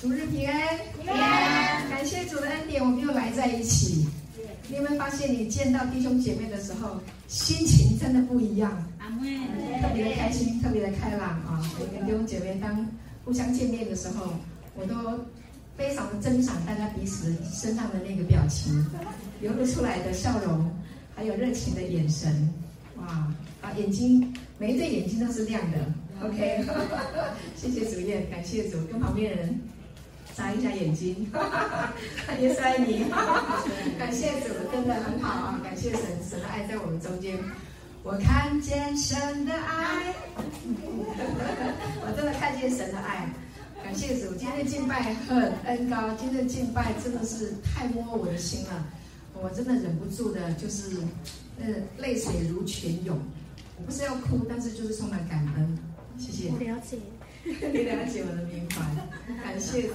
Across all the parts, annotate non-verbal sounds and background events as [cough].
主日平安，平安。感谢主的恩典，我们又来在一起。你有没有发现，你见到弟兄姐妹的时候，心情真的不一样？特别的开心，特别的开朗啊！我跟弟兄姐妹当互相见面的时候，我都非常的珍赏大家彼此身上的那个表情，流露出来的笑容，还有热情的眼神，哇！啊，眼睛每一对眼睛都是亮的。OK，谢谢主耶，感谢主，跟旁边人眨一下眼睛，也是爱你，感谢主，真的很好啊！感谢神，神的爱在我们中间。我看见神的爱，我真的看见神的爱，感谢主。今天的敬拜很恩高，今天的敬拜真的是太摸我的心了，我真的忍不住的，就是呃泪水如泉涌。我不是要哭，但是就是充满感恩。谢谢。我了解，[laughs] 你了解我的明白，感谢主，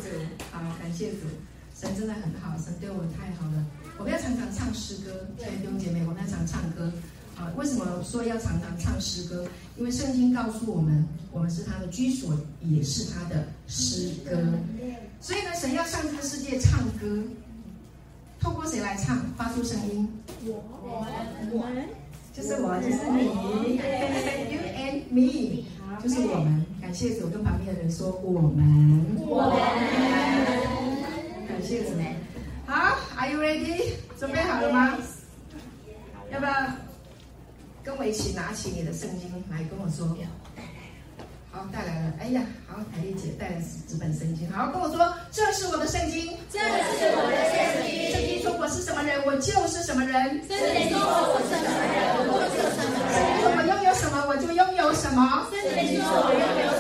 好，感谢主，神真的很好，神对我太好了。我们要常常唱诗歌，对弟兄姐妹，我们要常唱歌。啊，为什么说要常常唱诗歌？因为圣经告诉我们，我们是他的居所，也是他的诗歌。所以呢，神要向这个世界唱歌，透过谁来唱？发出声音。我我我就是我，就是你，you and me，就是我们。感谢主，跟旁边的人说我们。我们。感谢主。好，Are you ready？准备好了吗？要不要？跟我一起拿起你的圣经来跟我说，好，带来了。哎呀，好，凯丽姐带来纸本圣经，好，跟我说，这是我的圣经，这是我的圣经。圣经说我是什么人，我就是什么人。圣经说我是什么人，我就是什么人。圣经说我拥有什么，我就拥有什么。圣经说我拥有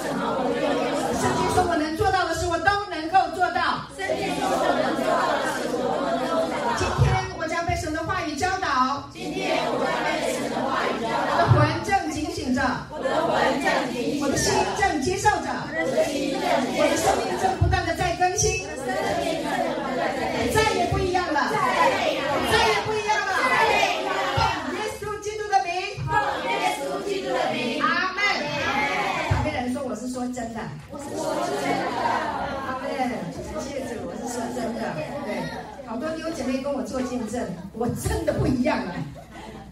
更新，再也不一样了，再也不一样了，奉耶稣基督的名，奉耶稣基督的名，阿门。旁边人说我是说真的，我是说真的，阿门。谢谢主，我是说真的，对，好多弟兄姐妹跟我做见证，我真的不一样了。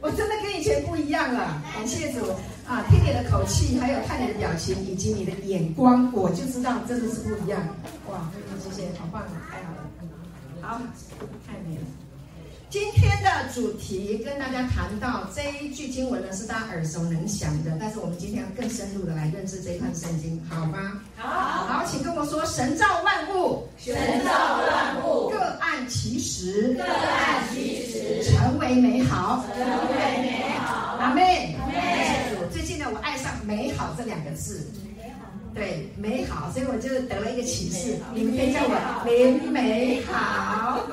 我真的跟以前不一样了，感谢主。啊！听你的口气，还有看你的表情，以及你的眼光，我就知道真的是不一样。哇，谢谢，好棒，太好了，好，太美了。今天的主题跟大家谈到这一句经文呢，是大家耳熟能详的，但是我们今天要更深入的来认识这一段圣经，好吗？好，好，请跟我说：神造万物，神造万物，各按其时，各按其时，成为美好，成为美好。阿门。阿门。最近呢，我爱上“美好”这两个字。对，美好，所以我就得了一个启示，你们可以叫我林美好。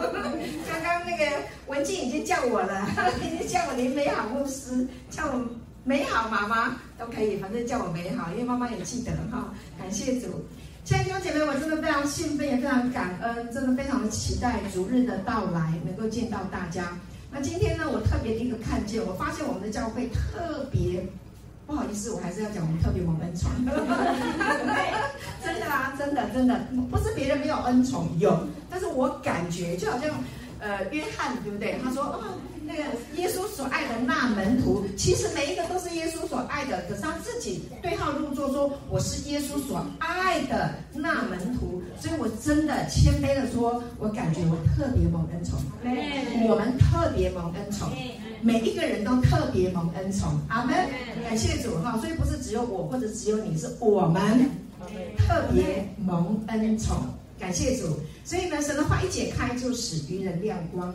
刚刚那个文静已经叫我了，[laughs] 已经叫我林美好牧师，叫我美好妈妈都可以，反正叫我美好，因为妈妈也记得哈。感谢主，亲爱的弟兄姐妹，我真的非常兴奋，也非常感恩，真的非常的期待逐日的到来，能够见到大家。那今天呢，我特别的一个看见，我发现我们的教会特别。不好意思，我还是要讲我们特别蒙恩宠，[laughs] 真的啊，真的真的，不是别人没有恩宠，有，但是我感觉就好像，呃，约翰对不对？他说啊。那个耶稣所爱的那门徒，其实每一个都是耶稣所爱的，可是他自己对号入座说：“我是耶稣所爱的那门徒。”所以，我真的谦卑的说，我感觉我特别蒙恩宠，我们特别蒙恩宠，每一个人都特别蒙恩宠。阿门，感谢主哈！所以不是只有我或者只有你，是我们特别蒙恩宠，感谢主。所以呢，神的话一解开，就使愚人亮光。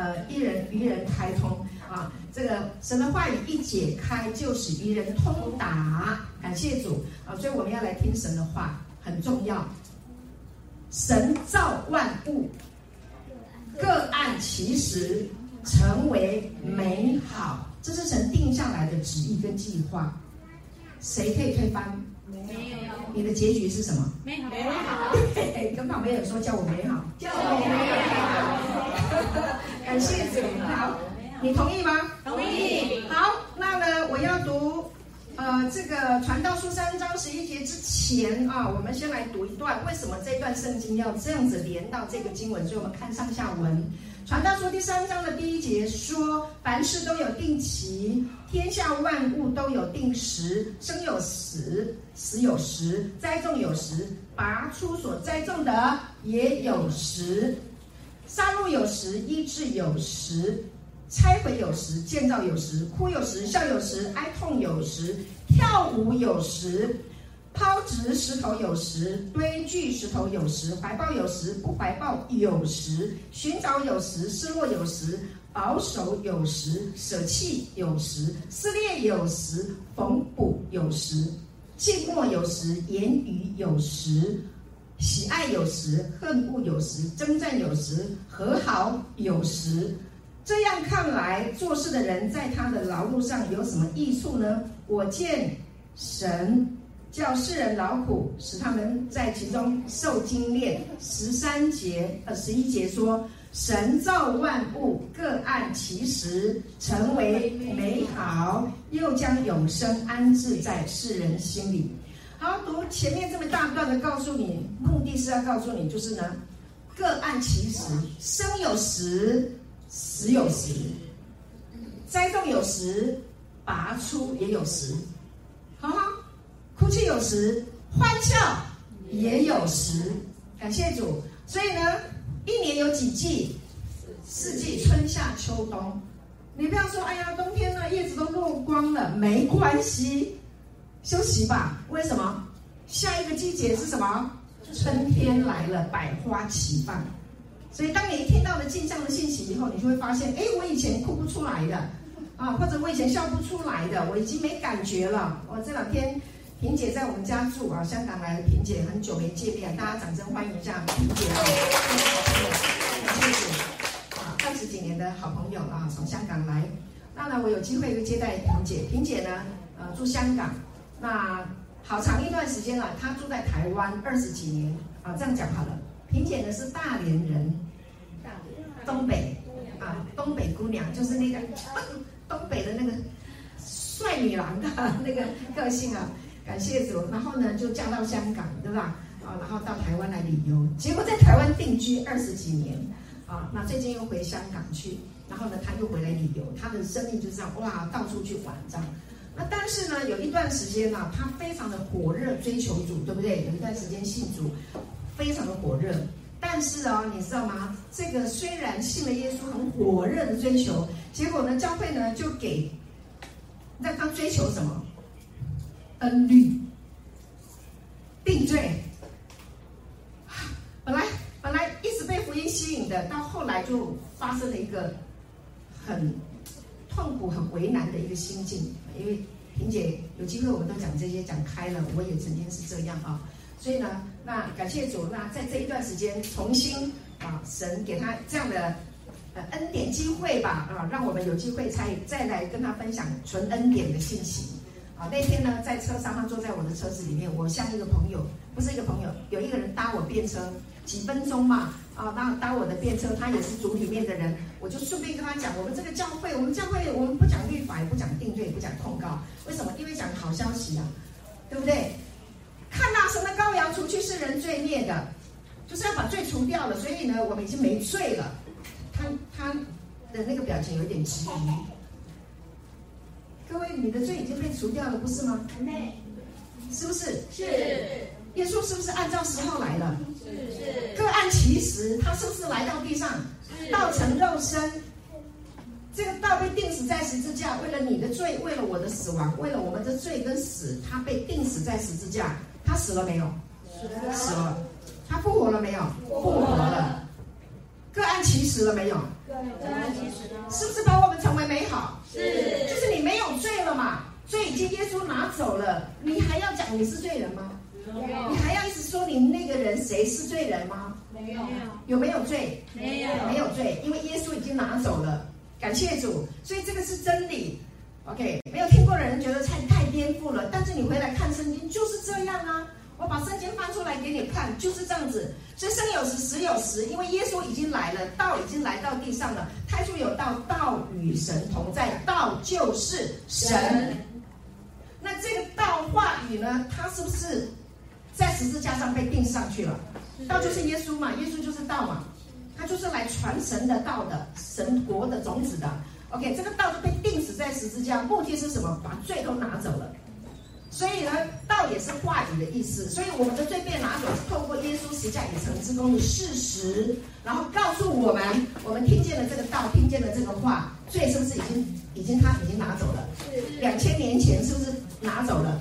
呃，一人愚人开通啊，这个神的话语一解开，就使愚人通达。感谢主啊，所以我们要来听神的话，很重要。神造万物，各按其实，成为美好，这是神定下来的旨意跟计划。谁可以推翻？没有。你的结局是什么？美好。对，跟旁边人说，叫我美好。叫我美好。感谢主，好，你同意吗？同意。好，那呢，我要读，呃，这个传道书三章十一节之前啊，我们先来读一段，为什么这段圣经要这样子连到这个经文？所以我们看上下文。传道书第三章的第一节说：凡事都有定期，天下万物都有定时，生有时，死有时，栽种有时，拔出所栽种的也有时，杀戮有时，医治有时。拆毁有时，建造有时；哭有时，笑有时；哀痛有时，跳舞有时；抛掷石头有时，堆聚石头有时；怀抱有时，不怀抱有时；寻找有时，失落有时；保守有时，舍弃有时；撕裂有时，缝补有时；静默有时，言语有时；喜爱有时，恨恶有时；争战有时，和好有时。这样看来，做事的人在他的劳碌上有什么益处呢？我见神叫世人劳苦，使他们在其中受精炼。十三节呃十一节说，神造万物各按其时，成为美好，又将永生安置在世人心里。好，读前面这么大段的，告诉你，目的是要告诉你，就是呢，各按其时，生有时。死有时，栽种有时，拔出也有时，好好，哭泣有时，欢笑也有时。感谢主。所以呢，一年有几季？四季，春夏秋冬。你不要说，哎呀，冬天呢，叶子都落光了，没关系，休息吧。为什么？下一个季节是什么？春天来了，百花齐放。所以，当你听到了镜像的信息以后，你就会发现，哎，我以前哭不出来的，啊，或者我以前笑不出来的，我已经没感觉了。我这两天，萍姐在我们家住啊，香港来的萍姐，很久没见面，大家掌声欢迎一下萍姐啊，谢谢，啊，二十几年的好朋友啊，从香港来，那呢，我有机会会接待萍姐，萍姐呢，呃，住香港，那好长一段时间了，她住在台湾二十几年，啊，这样讲好了。萍姐呢是大连人，东北啊，东北姑娘就是那个 [laughs] 东北的那个帅女郎的那个个性啊，感谢主。然后呢就嫁到香港，对吧？啊，然后到台湾来旅游，结果在台湾定居二十几年啊。那最近又回香港去，然后呢他又回来旅游，他的生命就这样哇，到处去玩这样。那但是呢有一段时间呢、啊，他非常的火热追求主，对不对？有一段时间信主。非常的火热，但是啊、哦，你知道吗？这个虽然信了耶稣，很火热的追求，结果呢，教会呢就给让他追求什么？恩律、定罪。本来本来一直被福音吸引的，到后来就发生了一个很痛苦、很为难的一个心境。因为萍姐有机会，我们都讲这些讲开了，我也曾经是这样啊。所以呢，那感谢主，那在这一段时间重新啊，神给他这样的呃恩典机会吧，啊，让我们有机会才再来跟他分享纯恩典的信息。啊，那天呢，在车上，他坐在我的车子里面，我像一个朋友，不是一个朋友，有一个人搭我便车，几分钟嘛，啊，那当我的便车，他也是组里面的人，我就顺便跟他讲，我们这个教会，我们教会我们不讲律法，也不讲定罪，也不讲控告，为什么？因为讲好消息啊，对不对？看那神的羔羊除去世人罪孽的，就是要把罪除掉了。所以呢，我们已经没罪了。他他的那个表情有点迟疑。各位，你的罪已经被除掉了，不是吗？是不是？是。耶稣是不是按照时候来了？是是。各按其实，他是不是来到地上？道成肉身。这个道被钉死在十字架，为了你的罪，为了我的死亡，为了我们的罪跟死，他被钉死在十字架。他死了没有？死了。他复活了没有？复活了。各案其实了没有？各案其时。是不是把我们成为美好？是。就是你没有罪了嘛？罪已经耶稣拿走了，你还要讲你是罪人吗？你还要一直说你那个人谁是罪人吗？没有。有没有罪？没有。没有罪，因为耶稣已经拿走了。感谢主，所以这个是真理。OK，没有听过的人觉得太太颠覆了，但是你回来看圣经就是这样啊！我把圣经翻出来给你看，就是这样子。所以生有时，死有时，因为耶稣已经来了，道已经来到地上了。太初有道，道与神同在，道就是神。那那这个道话语呢，它是不是在十字架上被钉上去了？道就是耶稣嘛，耶稣就是道嘛，他就是来传神的道的，神国的种子的。OK，这个道就被钉死在十字架，目的是什么？把罪都拿走了。所以呢，道也是话语的意思。所以我们的罪被拿走，是透过耶稣十字架已成之功的事实，然后告诉我们，我们听见了这个道，听见了这个话，罪是不是已经已经他已经拿走了？两千年前是不是拿走了？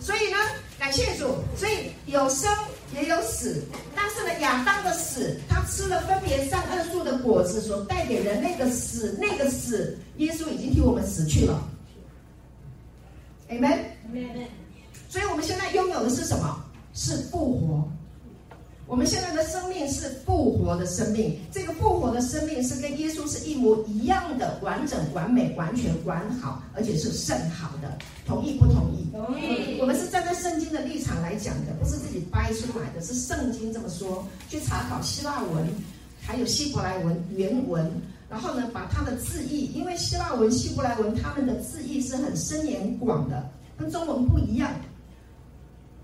所以呢，感谢主。所以有生也有死，但是呢，亚当的死，他吃了分别善恶树的果子所带给人类的死，那个死，耶稣已经替我们死去了。Amen。所以，我们现在拥有的是什么？是复活。我们现在的生命是复活的生命。这个复活的生命是跟耶稣是一模一样的，完整、完美、完全、完好，而且是甚好的。同意不同意？同意。我们是站在圣经的立场来讲的，不是自己掰出来的，是圣经这么说。去查考希腊文，还有希伯来文原文，然后呢，把它的字义，因为希腊文、希伯来文他们的字义是很深浅广的，跟中文不一样。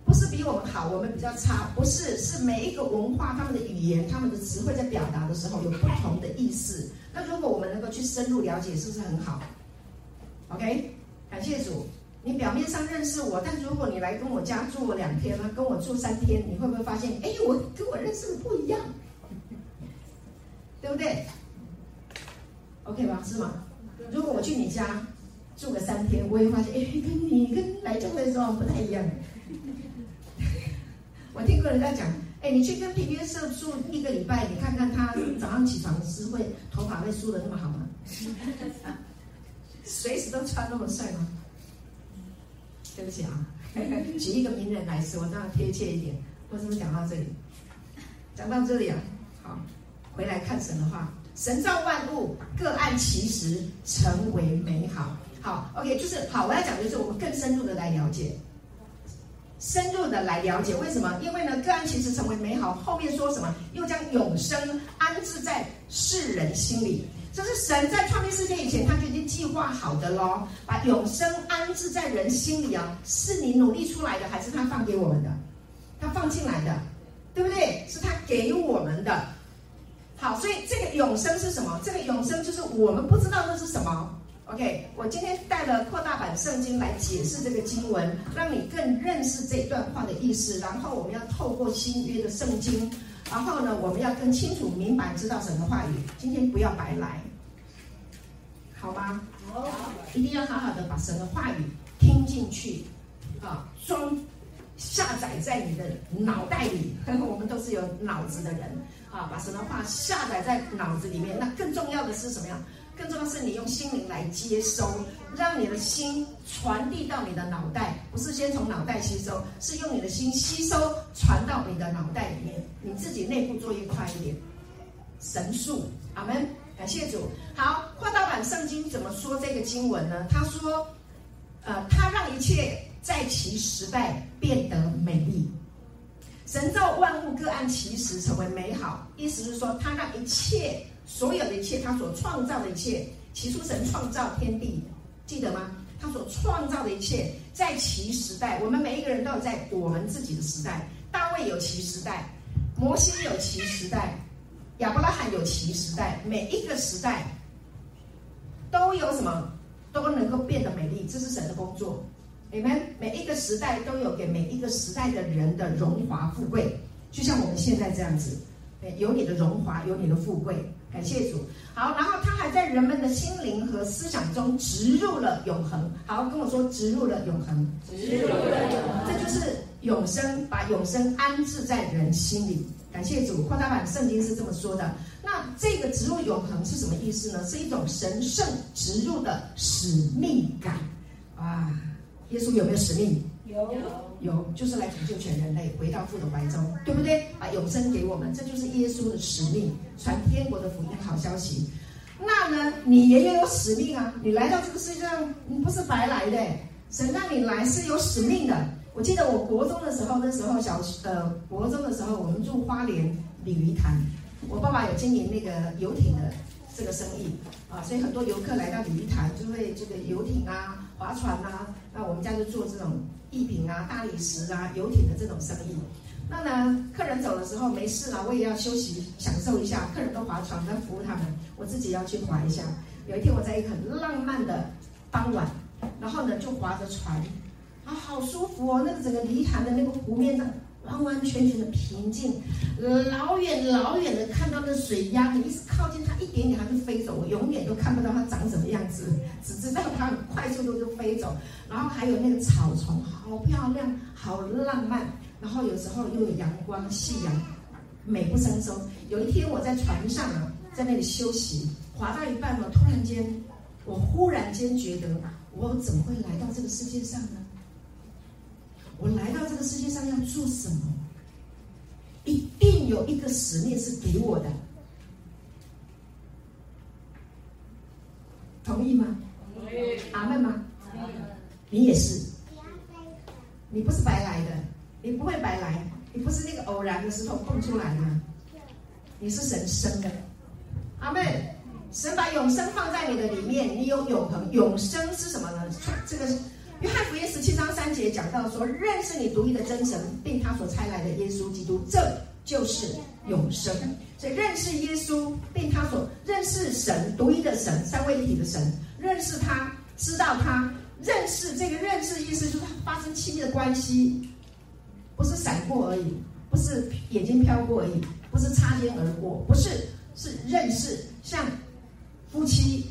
不是比我们好，我们比较差，不是，是每一个文化他们的语言、他们的词汇在表达的时候有不同的意思。那如果我们能够去深入了解，是不是很好？OK，感谢主。你表面上认识我，但如果你来跟我家住两天呢，跟我住三天，你会不会发现，哎，我跟我认识的不一样，对不对？OK 吧，是吗？如果我去你家住个三天，我会发现，哎，跟你跟来教会的时候不太一样。我听过人家讲，哎，你去跟平约瑟住一个礼拜，你看看他早上起床是会头发会梳得那么好吗？[laughs] 随时都穿那么帅吗？[laughs] 对不起啊，[laughs] 举一个名人来说，这样贴切一点。我怎么讲到这里？讲到这里啊，好，回来看神的话，神造万物各按其时成为美好。好，OK，就是好，我要讲的就是我们更深入的来了解。深入的来了解为什么？因为呢，个案其实成为美好。后面说什么？又将永生安置在世人心里。这是神在创立世界以前，他就已经计划好的喽。把永生安置在人心里啊，是你努力出来的，还是他放给我们的？他放进来的，对不对？是他给我们的。好，所以这个永生是什么？这个永生就是我们不知道那是什么。OK，我今天带了扩大版圣经来解释这个经文，让你更认识这段话的意思。然后我们要透过新约的圣经，然后呢，我们要更清楚明白知道神的话语。今天不要白来，好吗？好，一定要好好的把神的话语听进去，啊，装下载在你的脑袋里。[laughs] 我们都是有脑子的人啊，把神的话下载在脑子里面。那更重要的是什么呀？更重要是，你用心灵来接收，让你的心传递到你的脑袋，不是先从脑袋吸收，是用你的心吸收，传到你的脑袋里面。你自己内部作业快一点，神速，阿门，感谢主。好，扩大版圣经怎么说这个经文呢？他说，呃，他让一切在其时代变得美丽，神造万物各按其时成为美好，意思是说，他让一切。所有的一切，他所创造的一切，起初神创造天地，记得吗？他所创造的一切，在其时代，我们每一个人都有在我们自己的时代。大卫有其时代，摩西有其时代，亚伯拉罕有其时代，每一个时代都有什么，都能够变得美丽，这是神的工作。你们每一个时代都有给每一个时代的人的荣华富贵，就像我们现在这样子，有你的荣华，有你的富贵。感谢主，好，然后他还在人们的心灵和思想中植入了永恒。好，跟我说植入了永恒，植入了永恒，这就是永生，把永生安置在人心里。感谢主，扩大版圣经是这么说的。那这个植入永恒是什么意思呢？是一种神圣植入的使命感。哇，耶稣有没有使命？有。有，就是来拯救全人类，回到父的怀中，对不对？把永生给我们，这就是耶稣的使命，传天国的福音好消息。那呢，你也要有使命啊！你来到这个世界上，你不是白来的，神让你来是有使命的。我记得我国中的时候，那时候小呃国中的时候，我们住花莲鲤鱼潭，我爸爸有经营那个游艇的这个生意啊，所以很多游客来到鲤鱼潭就会这个游艇啊、划船啊，那我们家就做这种艺品啊、大理石啊、游艇的这种生意。那呢，客人走的时候没事了，我也要休息享受一下。客人都划船，在服务他们，我自己要去划一下。有一天我在一个很浪漫的傍晚，然后呢就划着船，啊，好舒服哦！那个整个泥潭的那个湖面上完完全全的平静，老远老远的看到那水鸭，你一直靠近它一点点，它就飞走，我永远都看不到它长什么样子，只知道它很快速的就飞走。然后还有那个草丛，好漂亮，好浪漫。然后有时候又有阳光、夕阳，美不胜收。有一天我在船上啊，在那里休息，划到一半呢，突然间，我忽然间觉得，我怎么会来到这个世界上呢？我来到这个世界上要做什么？一定有一个使命是给我的，同意吗？同意。阿门吗？你也是，你不是白来的。你不会白来，你不是那个偶然的石头蹦出来的，你是神生的，阿门。神把永生放在你的里面，你有永恒。永生是什么呢？这个约翰福音十七章三节讲到说，认识你独一的真神，并他所差来的耶稣基督，这就是永生。所以认识耶稣，并他所认识神独一的神，三位一体的神，认识他，知道他，认识这个认识意思就是发生亲密的关系。不是闪过而已，不是眼睛飘过而已，不是擦肩而过，不是，是认识，像夫妻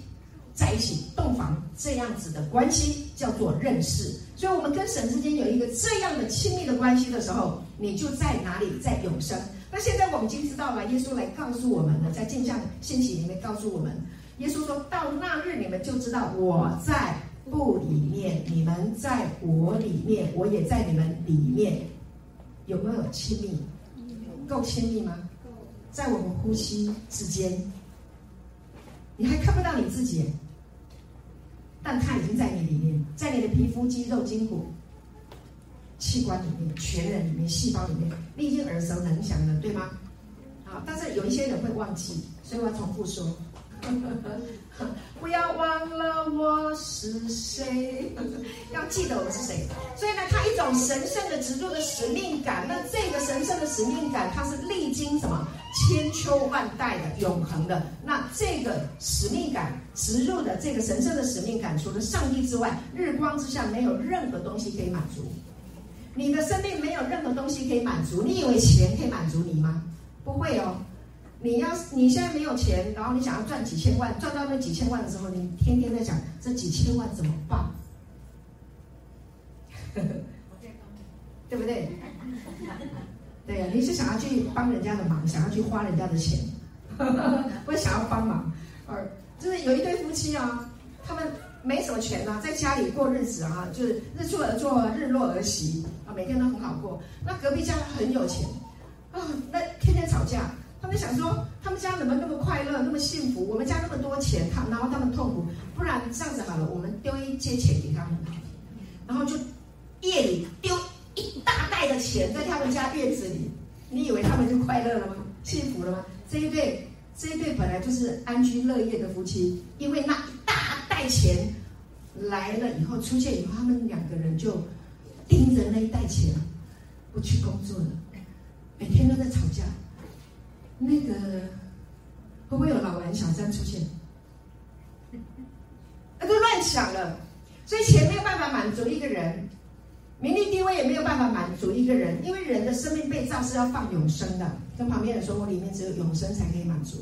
在一起洞房这样子的关系叫做认识。所以，我们跟神之间有一个这样的亲密的关系的时候，你就在哪里，在永生。那现在我们已经知道了，耶稣来告诉我们了，在镜像信息里面告诉我们，耶稣说到那日你们就知道我在父里面，你们在我里面，我也在你们里面。有没有亲密？够亲密吗？在我们呼吸之间，你还看不到你自己，但它已经在你里面，在你的皮肤、肌肉、筋骨、器官里面、全人里面、细胞里面，你已经耳熟能详了，对吗？好，但是有一些人会忘记，所以我要重复说。不要忘了我是谁，要记得我是谁。所以呢，他一种神圣的植入的使命感。那这个神圣的使命感，它是历经什么千秋万代的永恒的。那这个使命感植入的这个神圣的使命感，除了上帝之外，日光之下没有任何东西可以满足。你的生命没有任何东西可以满足。你以为钱可以满足你吗？不会哦。你要你现在没有钱，然后你想要赚几千万，赚到那几千万的时候，你天天在想这几千万怎么办？[laughs] 对不对？[laughs] 对呀，你是想要去帮人家的忙，想要去花人家的钱，[laughs] 不是想要帮忙。而就是有一对夫妻啊，他们没什么钱呐、啊，在家里过日子啊，就是日出而作，日落而息啊，每天都很好过。那隔壁家很有钱啊，那天天吵架。他们想说，他们家怎么那么快乐，那么幸福？我们家那么多钱，他然后他们痛苦。不然这样子好了，我们丢一些钱给他们，然后就夜里丢一大袋的钱在他们家院子里。你以为他们就快乐了吗？幸福了吗？这一对这一对本来就是安居乐业的夫妻，因为那一大袋钱来了以后出现以后，他们两个人就盯着那一袋钱，不去工作了，每天都在吵架。那个会不会有老蓝小三出现？那 [laughs] 都乱想了，所以钱没有办法满足一个人，名利地位也没有办法满足一个人，因为人的生命被造是要放永生的。跟旁边人说，我里面只有永生才可以满足。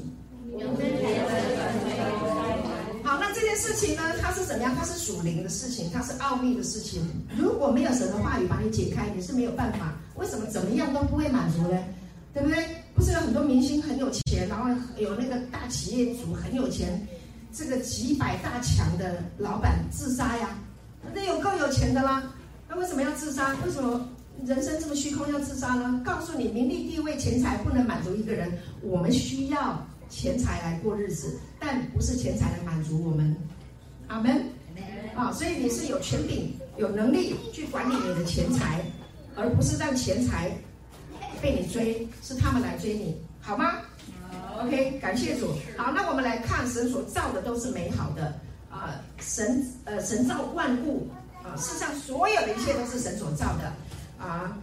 好，那这件事情呢？它是怎么样？它是属灵的事情，它是奥秘的事情。如果没有神的话语把你解开，你是没有办法。为什么怎么样都不会满足呢？对不对？不是有很多明星很有钱，然后有那个大企业主很有钱，这个几百大强的老板自杀呀？那有够有钱的啦，那为什么要自杀？为什么人生这么虚空要自杀呢？告诉你，名利地位钱财不能满足一个人，我们需要钱财来过日子，但不是钱财来满足我们。阿门。啊，所以你是有权柄、有能力去管理你的钱财，而不是让钱财。被你追，是他们来追你，好吗？，OK，感谢主。好，那我们来看神所造的都是美好的啊、呃，神呃神造万物啊、呃，事实上所有的一切都是神所造的啊。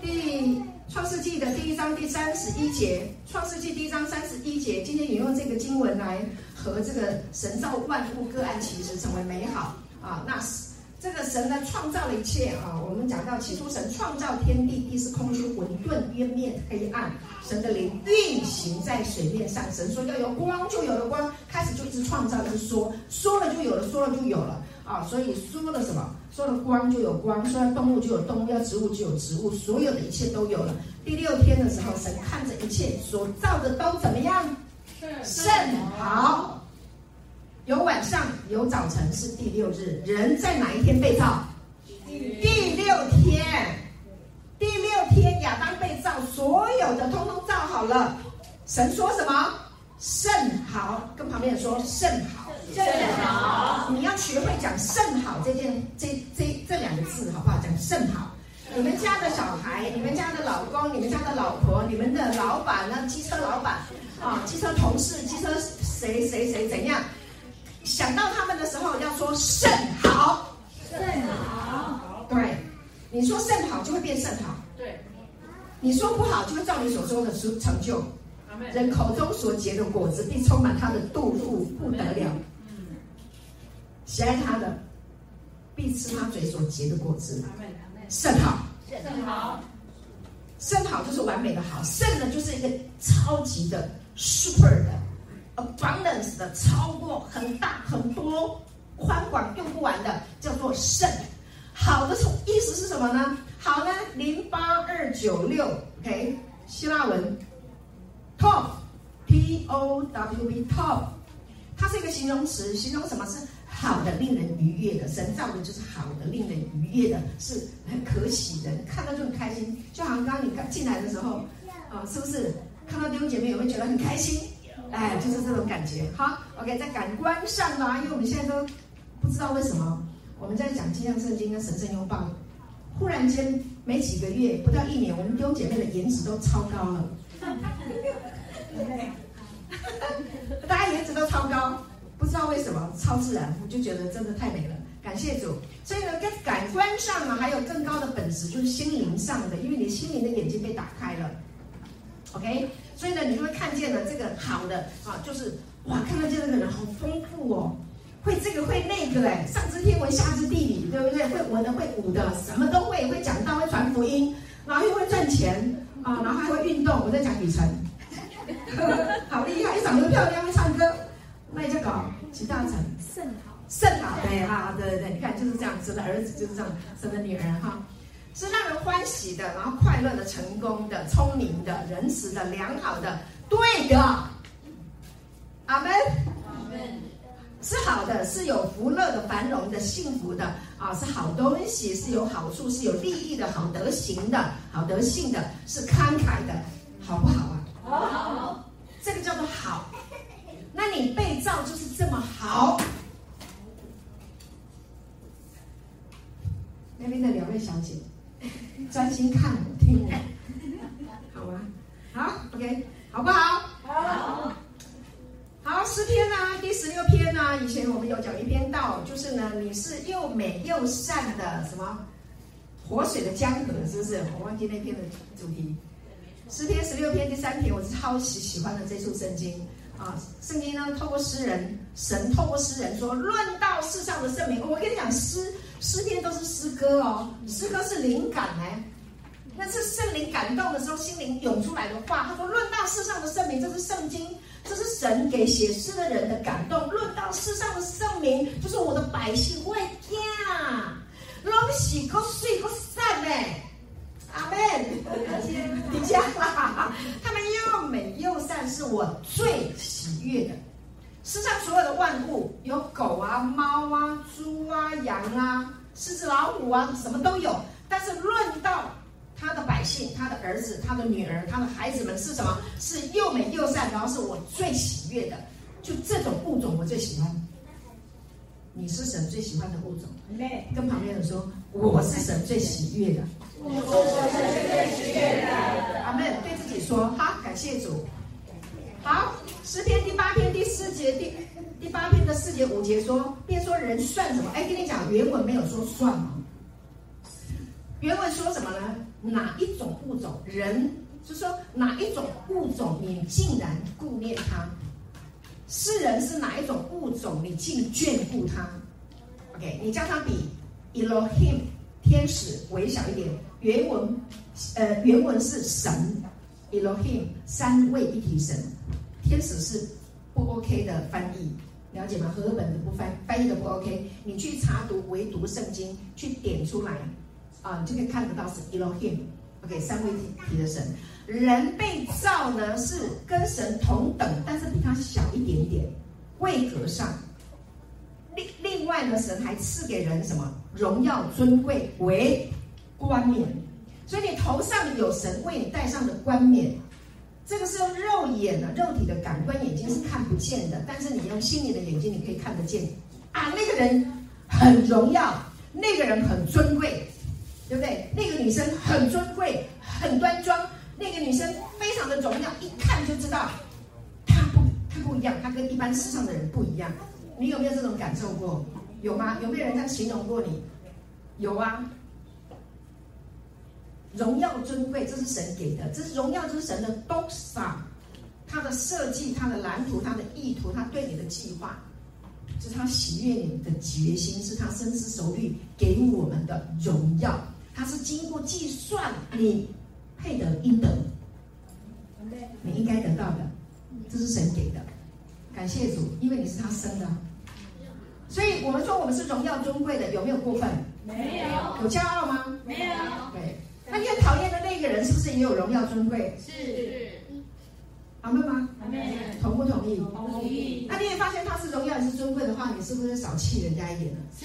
第创世纪的第一章第三十一节，创世纪第一章三十一节，今天引用这个经文来和这个神造万物各按其实成为美好啊，那是。这个神呢，创造了一切啊！我们讲到起初神创造天地，地是空虚混沌，渊面黑暗。神的灵运行在水面上。神说要有光，就有了光。开始就一直创造，一直说说了就有了，说了就有了啊！所以说了什么？说了光就有光，说了动物就有动物，要植物就有植物，所有的一切都有了。第六天的时候，神看着一切所造的都怎么样？甚好。有晚上，有早晨，是第六日。人在哪一天被造？第六天。第六天，亚当被造，所有的通通造好了。神说什么？甚好。跟旁边人说甚好。甚好。你要学会讲甚好这件这这这两个字，好不好？讲甚好。你们家的小孩，你们家的老公，你们家的老婆，你们的老板呢？机车老板啊，机车同事，机车谁谁谁怎样？想到他们的时候，要说甚好，甚好。对，你说甚好就会变甚好。对，你说不好就会照你所说的成成就。人口中所结的果子，必充满他的肚腹，不得了。喜爱他的，必吃他嘴所结的果子。甚好，甚好，甚好就是完美的好。甚呢，就是一个超级的 super 的。Abundance 的超过很大很多宽广用不完的叫做肾好的从意思是什么呢？好呢，零八二九六，OK，希腊文 top T O W B top，它是一个形容词，形容什么是好的，令人愉悦的。神造的就是好的，令人愉悦的，是很可喜的，看到就很开心。就好像刚刚你刚进来的时候，啊，是不是看到弟兄姐妹有没有觉得很开心？哎，就是这种感觉。好，OK，在感官上呢，因为我们现在都不知道为什么我们在讲《金像圣经》跟神圣拥抱，忽然间没几个月，不到一年，我们弟兄姐妹的颜值都超高了。[laughs] 大家颜值都超高，不知道为什么，超自然，我就觉得真的太美了。感谢主。所以呢，在感官上呢，还有更高的本质，就是心灵上的，因为你心灵的眼睛被打开了。OK。所以呢，你就会看见了这个好的啊，就是哇，看得见这个人好丰富哦，会这个会那个哎，上知天文下知地理，对不对？会文的会武的，什么都会，会讲道会传福音，然后又会赚钱啊，然后还会运动。我在讲雨辰，[laughs] 好厉害，长得漂亮，会唱歌，那你就搞集大成，甚好，甚好，对哈，对对对，你看就是这样，生的儿子就是这样，生的女儿哈。是让人欢喜的，然后快乐的、成功的、聪明的、仁慈的、良好的、对的。阿门。阿门。是好的，是有福乐的、繁荣的、幸福的啊，是好东西，是有好处，是有利益的、好德行的、好德性的，是慷慨的，好不好啊？好。好。这个叫做好。那你被造就是这么好。那边的两位小姐。[laughs] 专心看我听我，好吗？好，OK，好不好？好。好，诗篇呢、啊？第十六篇呢、啊？以前我们有讲一篇道，就是呢，你是又美又善的什么活水的江河，是不是？我忘记那篇的主题。诗篇十六篇第三篇，我是超级喜欢的这处圣经啊。圣经呢，透过诗人，神透过诗人说，论到世上的圣明，我跟你讲诗。诗篇都是诗歌哦，诗歌是灵感哎，那是圣灵感动的时候，心灵涌出来的话。他说：“论到世上的圣民，这是圣经，这是神给写诗的人的感动。论到世上的圣民，就是我的百姓，我的家，拢是够水够善哎，阿门。[laughs] 你家他们又美又善，是我最喜悦的。”世上所有的万物，有狗啊、猫啊、猪啊、羊啊、狮子、老虎啊，什么都有。但是论到他的百姓、他的儿子、他的女儿、他的孩子们是什么？是又美又善，然后是我最喜悦的。就这种物种，我最喜欢。你是神最喜欢的物种。跟旁边人说，我是神最喜悦的。我是神最喜悦的。阿门。对自己说，好，感谢主。好，十篇第八篇第四节第第八篇的四节五节说，便说人算什么？哎，跟你讲，原文没有说算吗？原文说什么呢？哪一种物种人，就是说哪一种物种你竟然顾念他？世人是哪一种物种你竟眷顾他？OK，你叫他比 Elohim 天使微小一点。原文呃原文是神 Elohim 三位一体神，天使是不 OK 的翻译，了解吗？和本的不翻翻译的不 OK，你去查读唯独圣经去点出来。啊，你就可以看得到是 Elohim，OK，三位一体的神。人被造呢是跟神同等，但是比他小一点点，位格上。另另外呢，神还赐给人什么荣耀尊贵为冠冕，所以你头上有神为你戴上的冠冕，这个是用肉眼的肉体的感官眼睛是看不见的，但是你用心灵的眼睛你可以看得见。啊，那个人很荣耀，那个人很尊贵。对不对？那个女生很尊贵，很端庄。那个女生非常的荣耀，一看就知道她不，她不一样，她跟一般世上的人不一样。你有没有这种感受过？有吗？有没有人这样形容过你？有啊。荣耀尊贵，这是神给的，这是荣耀之神的 doxa，他的设计、他的蓝图、他的意图、他对你的计划。是他喜悦你的决心，是他深思熟虑给我们的荣耀。他是经过计算，你配得应得，你应该得到的，这是神给的。感谢主，因为你是他生的，所以我们说我们是荣耀尊贵的，有没有过分？没有。有骄傲吗？没有。对，那越讨厌的那个人，是不是也有荣耀尊贵？是。阿妹吗？阿妹。同不同意？同意。那你也发现他是荣耀也是尊贵的话，你是不是少气人家一点了？是。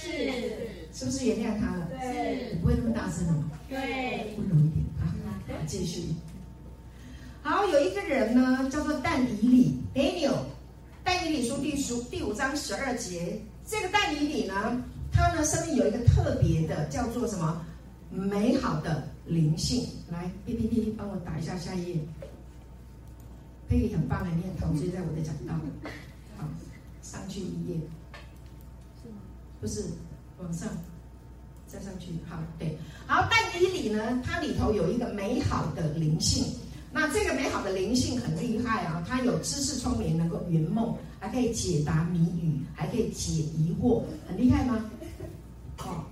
是不是原谅他了？对。你不会那么大声了吗？对。温柔一点啊！来继续。好，有一个人呢，叫做但以理 Daniel。但以理书第书第五章十二节，这个但以理呢，他呢生命有一个特别的，叫做什么？美好的灵性。来，PPT 帮我打一下下一页。可以很棒的，你很陶醉在我的讲道。好，上去一页。是吗？不是。往上，再上去，好，对，好。但以理呢，它里头有一个美好的灵性。那这个美好的灵性很厉害啊，它有知识聪明，能够圆梦，还可以解答谜语，还可以解疑惑，很厉害吗？哦，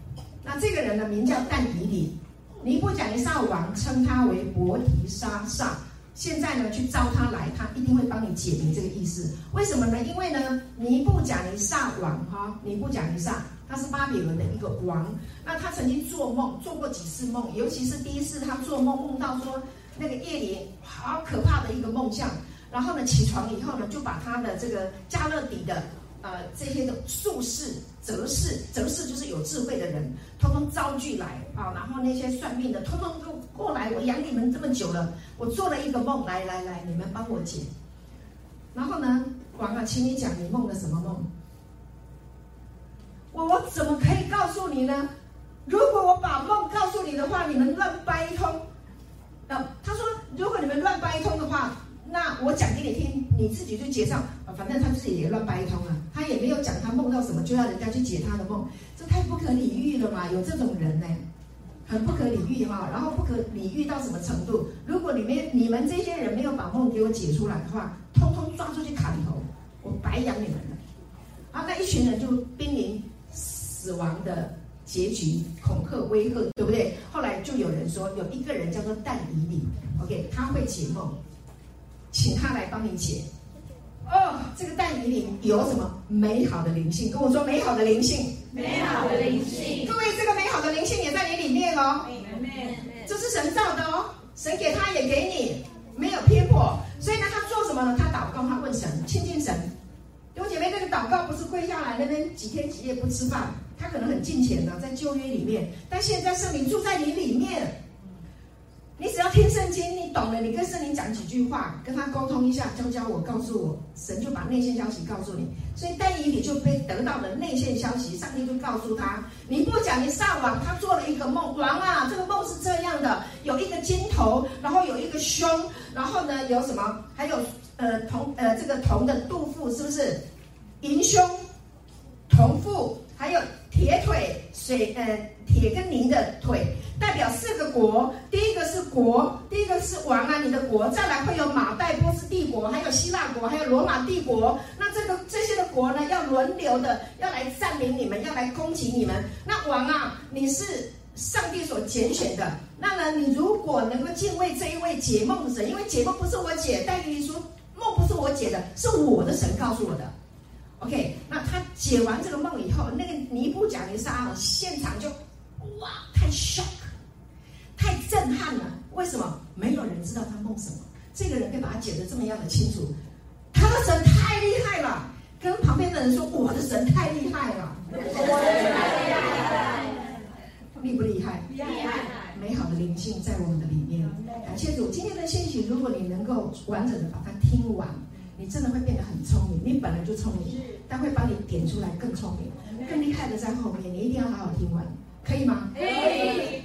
那这个人呢，名叫但以理。尼布甲尼撒王称他为伯提沙撒。现在呢，去招他来，他一定会帮你解明这个意思。为什么呢？因为呢，尼布甲尼撒王哈，尼布甲尼撒。他是巴比伦的一个王，那他曾经做梦，做过几次梦，尤其是第一次他做梦，梦到说那个夜里好可怕的一个梦象，然后呢起床以后呢，就把他的这个加勒底的呃这些的术士、哲士、哲士就是有智慧的人，通通招聚来啊，然后那些算命的通通都过来，我养你们这么久了，我做了一个梦，来来来，你们帮我解。然后呢，王啊，请你讲你梦的什么梦？我我怎么可以告诉你呢？如果我把梦告诉你的话，你们乱掰一通。呃，他说，如果你们乱掰一通的话，那我讲给你听，你自己去解上。反正他自己也乱掰一通啊，他也没有讲他梦到什么，就要人家去解他的梦，这太不可理喻了嘛！有这种人呢，很不可理喻哈。然后不可理喻到什么程度？如果你们你们这些人没有把梦给我解出来的话，通通抓出去砍头，我白养你们了。啊，那一群人就濒临。死亡的结局，恐吓威吓，对不对？后来就有人说，有一个人叫做但以理，OK，他会解梦，请他来帮你解。哦，这个但以理有什么美好的灵性？跟我说美好的灵性，美好的灵性。各位，这个美好的灵性也在你里面哦。这是神造的哦，神给他也给你，没有偏颇。所以呢，他做什么呢？他祷告，他问神，亲近神。弟兄姐妹，这个祷告不是跪下来那边几天几夜不吃饭。他可能很敬虔的，在旧约里面，但现在圣灵住在你里面。你只要听圣经，你懂了，你跟圣灵讲几句话，跟他沟通一下，教教我，告诉我，神就把内线消息告诉你。所以但以理就被得到了内线消息，上帝就告诉他：你不讲，你上网，他做了一个梦，王啊，这个梦是这样的，有一个金头，然后有一个胸，然后呢有什么？还有呃铜呃这个铜的肚腹是不是？银胸、铜腹，还有铁腿、水呃铁跟泥的腿。代表四个国，第一个是国，第一个是王啊，你的国，再来会有马代波斯帝国，还有希腊国，还有罗马帝国。那这个这些的国呢，要轮流的要来占领你们，要来攻击你们。那王啊，你是上帝所拣选的。那呢你如果能够敬畏这一位解梦神，因为解梦不是我解，但以理说梦不是我解的，是我的神告诉我的。OK，那他解完这个梦以后，那个尼布甲尼撒啊，现场就哇，太 shock。太震撼了！为什么？没有人知道他梦什么。这个人可以把它解得这么样的清楚，他的神太厉害了。跟旁边的人说：“我的神太厉害了。”我的神太厉害了，厉不厉害？厉害！美好的灵性在我们的里面。感谢主，今天的信息，如果你能够完整的把它听完，你真的会变得很聪明。你本来就聪明，但会帮你点出来更聪明、更厉害的在后面。你一定要好好听完，可以吗？可以。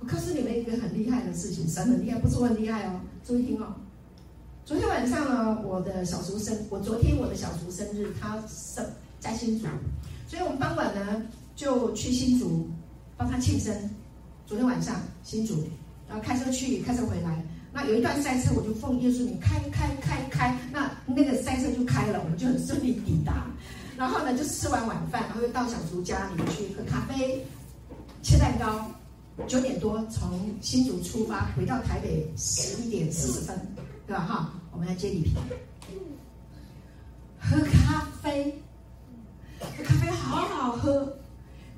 我告诉你们一个很厉害的事情，神很厉害，不是我很厉害哦。注意听哦。昨天晚上呢，我的小叔生，我昨天我的小叔生日，他生在新竹，所以我们傍晚呢就去新竹帮他庆生。昨天晚上新竹，然后开车去，开车回来。那有一段赛车，我就奉耶稣名开开开开，那那个赛车就开了，我们就很顺利抵达。然后呢，就吃完晚饭，然后又到小竹家里面去喝咖啡、切蛋糕。九点多从新竹出发，回到台北十一点四十分，对吧？哈，我们来接礼品，喝咖啡，喝咖啡好好喝。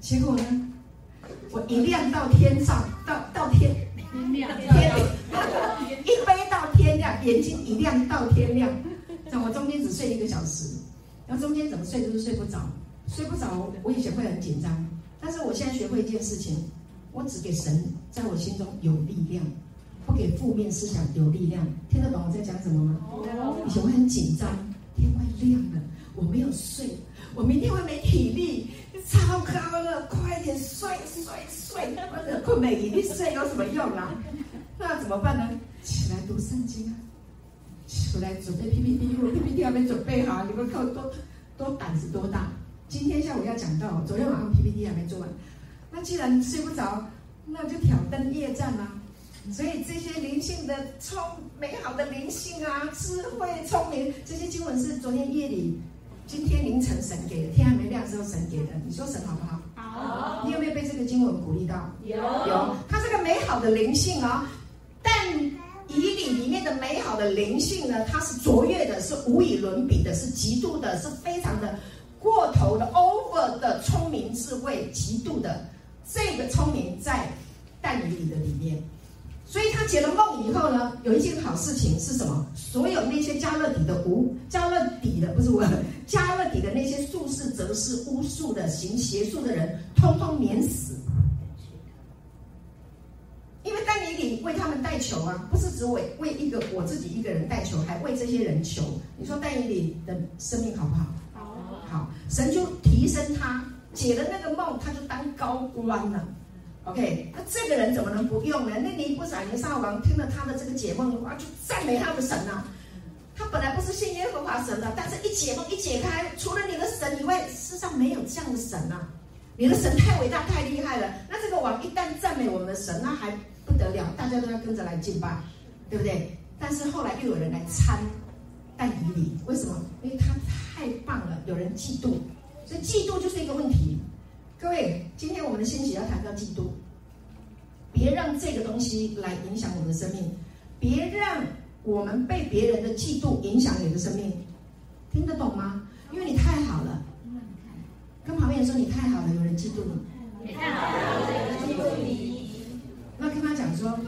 结果呢，我一亮到天上，到到天天亮，天一杯到天亮，眼睛一亮到天亮。我中间只睡一个小时，然后中间怎么睡都是睡不着，睡不着。我以前会很紧张，但是我现在学会一件事情。我只给神在我心中有力量，不给负面思想有力量。听得懂我在讲什么吗？以前会很紧张，天快亮了，我没有睡，我明天会没体力，超高了，快点睡睡睡，[laughs] 困美，你睡有什么用啊？那怎么办呢？起来读圣经啊，起来准备 PPT，我 PPT 还没准备好，你们看我多多胆子多大？今天下午要讲到，昨天晚上 PPT 还没做完。那既然睡不着，那就挑灯夜战啊！所以这些灵性的聪美好的灵性啊，智慧聪明，这些经文是昨天夜里、今天凌晨神给的，天还没亮之后神给的。你说神好不好？好。你有没有被这个经文鼓励到？有。有。它这个美好的灵性啊，但以理里面的美好的灵性呢，它是卓越的，是无以伦比的，是极度的，是非常的过头的，over 的聪明智慧，极度的。这个聪明在但以理的里面，所以他解了梦以后呢，有一件好事情是什么？所有那些加勒底的巫，加勒底的不是我，加勒底的那些术士、哲士、巫术的行邪术的人，通通免死。因为但以理为他们带球啊，不是只为为一个我自己一个人带球，还为这些人求。你说但以理的生命好不好？好，好，神就提升他。解了那个梦，他就当高官了。OK，那这个人怎么能不用呢？那尼布甲尼撒王听了他的这个解梦的话，就赞美他的神呐、啊。他本来不是信耶和华神的，但是一解梦一解开，除了你的神以外，世上没有这样的神呐、啊。你的神太伟大太厉害了。那这个王一旦赞美我们的神，那还不得了，大家都要跟着来敬拜，对不对？但是后来又有人来参但以理，为什么？因为他太棒了，有人嫉妒。所以嫉妒就是一个问题，各位，今天我们的信息要谈到嫉妒，别让这个东西来影响我们的生命，别让我们被别人的嫉妒影响你的生命，听得懂吗？因为你太好，跟旁边人说你太好了，有人嫉妒你，你太好了，有人嫉妒你，那跟他讲说，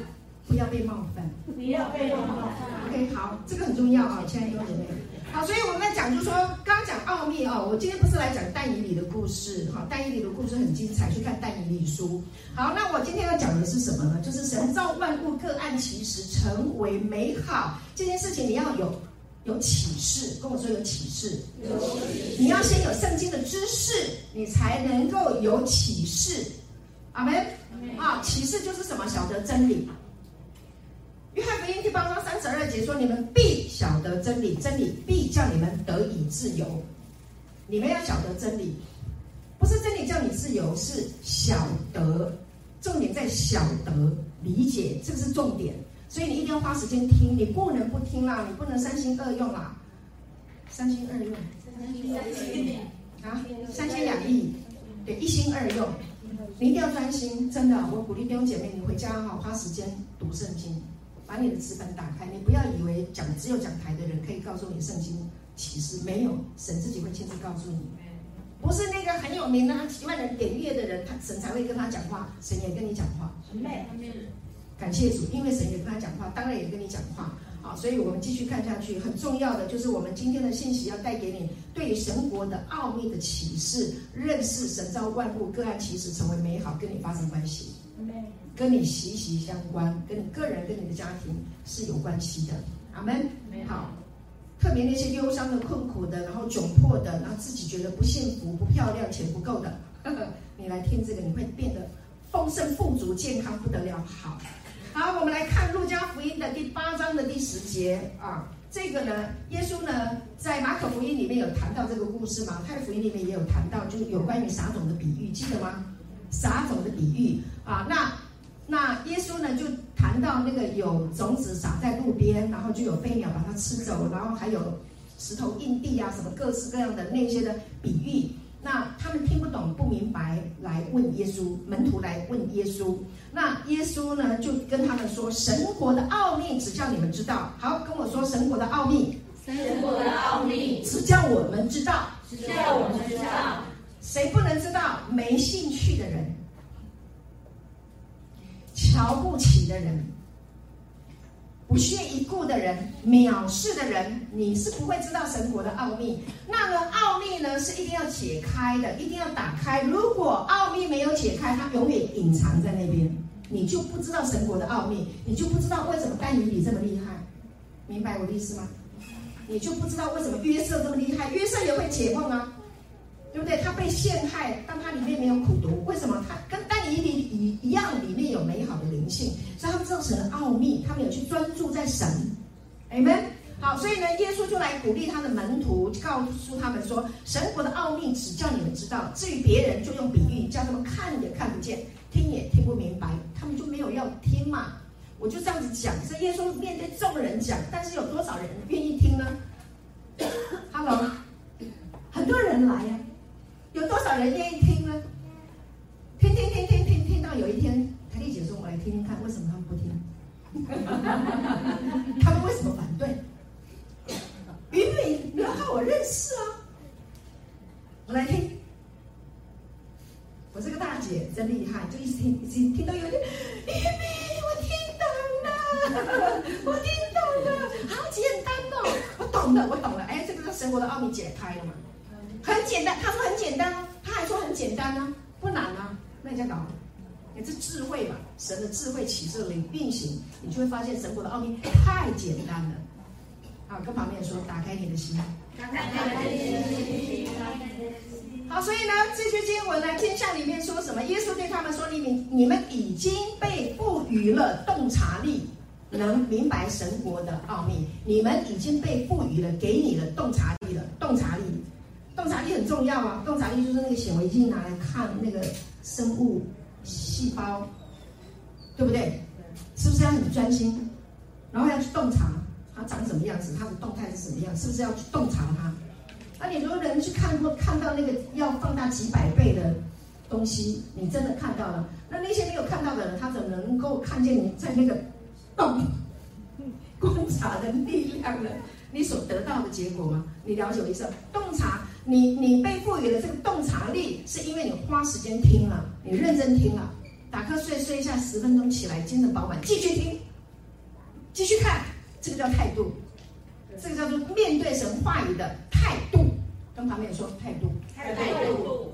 不要被冒犯，不要被冒犯，OK，好，这个很重要啊，亲爱的弟兄姐妹。好，所以我们在讲，就是说，刚刚讲奥秘哦，我今天不是来讲但以理的故事，哈，但以理的故事很精彩，去看但以理书。好，那我今天要讲的是什么呢？就是神造万物各按其时成为美好这件事情，你要有有启示，跟我说有启示，你要先有圣经的知识，你才能够有启示。阿门。啊，启示就是什么？晓得真理。约翰福音第八章三十二节说：“你们必晓得真理，真理必叫你们得以自由。”你们要晓得真理，不是真理叫你自由，是晓得。重点在晓得、理解，这个是重点。所以你一定要花时间听，你不能不听啦，你不能三心二用啦。三心二用，三心二意啊，三心两意，对，一心二用。你一定要专心，真的，我鼓励弟兄姐妹，你回家好花时间读圣经，把你的纸本打开。你不要以为讲只有讲台的人可以告诉你圣经启示，没有，神自己会亲自告诉你。不是那个很有名的、几万人点阅的人，他神才会跟他讲话，神也跟你讲话。感谢主，因为神也跟他讲话，当然也跟你讲话。好，所以我们继续看下去。很重要的就是我们今天的信息要带给你对神国的奥秘的启示，认识神造万物各按其实成为美好，跟你发生关系，跟你息息相关，跟你个人跟你的家庭是有关系的。阿门。好，特别那些忧伤的、困苦的，然后窘迫的，然后自己觉得不幸福、不漂亮、钱不够的，呵呵，你来听这个，你会变得丰盛、富足、健康不得了。好。好，我们来看路加福音的第八章的第十节啊，这个呢，耶稣呢在马可福音里面有谈到这个故事，嘛太福音里面也有谈到，就是有关于撒种的比喻，记得吗？撒种的比喻啊，那那耶稣呢就谈到那个有种子撒在路边，然后就有飞鸟把它吃走，然后还有石头硬币啊，什么各式各样的那些的比喻。那他们听不懂、不明白，来问耶稣，门徒来问耶稣。那耶稣呢，就跟他们说：“神国的奥秘，只叫你们知道。”好，跟我说：“神国的奥秘，神国的奥秘，只叫我们知道，只叫我们知道。谁不能知道？没兴趣的人，瞧不起的人。”不屑一顾的人，藐视的人，你是不会知道神国的奥秘。那个奥秘呢，是一定要解开的，一定要打开。如果奥秘没有解开，它永远隐藏在那边，你就不知道神国的奥秘，你就不知道为什么丹尼比这么厉害。明白我的意思吗？你就不知道为什么约瑟这么厉害，约瑟也会解梦啊。对不对？他被陷害，但他里面没有苦毒，为什么？他跟丹尼比一一样，里面有美好的灵性，所以他们知道神的奥秘，他们有去专注在神。Amen。好，所以呢，耶稣就来鼓励他的门徒，告诉他们说，神国的奥秘只叫你们知道，至于别人就用比喻，叫他们看也看不见，听也听不明白，他们就没有要听嘛。我就这样子讲，所以耶稣面对众人讲，但是有多少人愿意听呢？[coughs] Hello，很多人来呀、啊。有多少人愿意听呢？听听听听听，听到有一天，：“听听看，为什么他们不听？[laughs] 他们为什么反对？因为你要看我认识啊！我来听。我这个大姐真厉害，就一直听，一直听到有点，玉米，我听懂了，[laughs] 我听懂了，好简单哦！我懂了，我懂了。哎，这个生活的奥秘解开了嘛？”很简单，他说很简单，他还说很简单呢，不难啊，那你再搞，你这智慧吧，神的智慧启示灵并行，你就会发现神国的奥秘太简单了。好，跟旁边人说，打开你的心，打开你的心。好，所以呢，这些经文呢，经上里面说什么？耶稣对他们说：“你们你们已经被赋予了洞察力，能明白神国的奥秘。你们已经被赋予了，给你了洞察力了，洞察力。”洞察力很重要啊！洞察力就是那个显微镜拿来看那个生物 [laughs] 细胞，对不对？是不是要很专心？然后要去洞察它长什么样子，它的动态是什么样？是不是要去洞察它？那你如果能去看过看到那个要放大几百倍的东西，你真的看到了，那那些没有看到的人，他怎么能够看见你在那个洞 [laughs] 观察的力量呢？你所得到的结果吗？你了解我意思？洞察。你你被赋予了这个洞察力，是因为你花时间听了，你认真听了，打瞌睡睡一下十分钟起来精神饱满，继续听，继续看，这个叫态度。这个叫做面对神话语的态度。跟旁边人说态度，态度，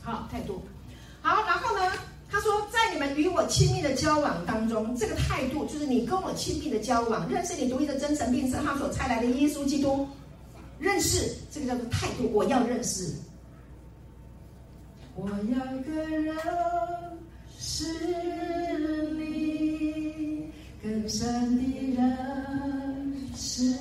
好态度。好，然后呢，他说，在你们与我亲密的交往当中，这个态度就是你跟我亲密的交往，认识你独一的真神，并是他所差来的耶稣基督。认识这个叫做态度，我要认识，我要更认识你，更深的人是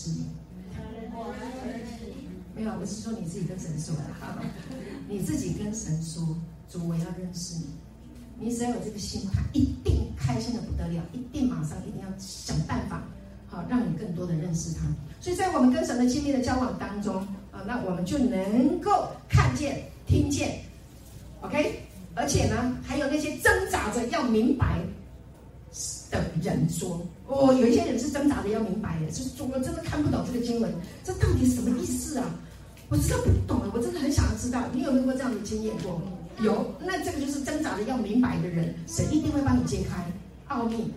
识你，没有，不是说你自己跟神说的，你自己跟神说，主，我要认识你。你只要有这个心，他一定开心的不得了，一定马上一定要想办法，好让你更多的认识他。所以在我们跟神的亲密的交往当中，啊，那我们就能够看见、听见，OK，而且呢，还有那些挣扎着要明白的人说。哦，有一些人是挣扎的要明白的，是我真的看不懂这个经文，这到底什么意思啊？我真的不懂了，我真的很想要知道。你有没有过这样的经验过？有，那这个就是挣扎的要明白的人，神一定会帮你揭开奥秘，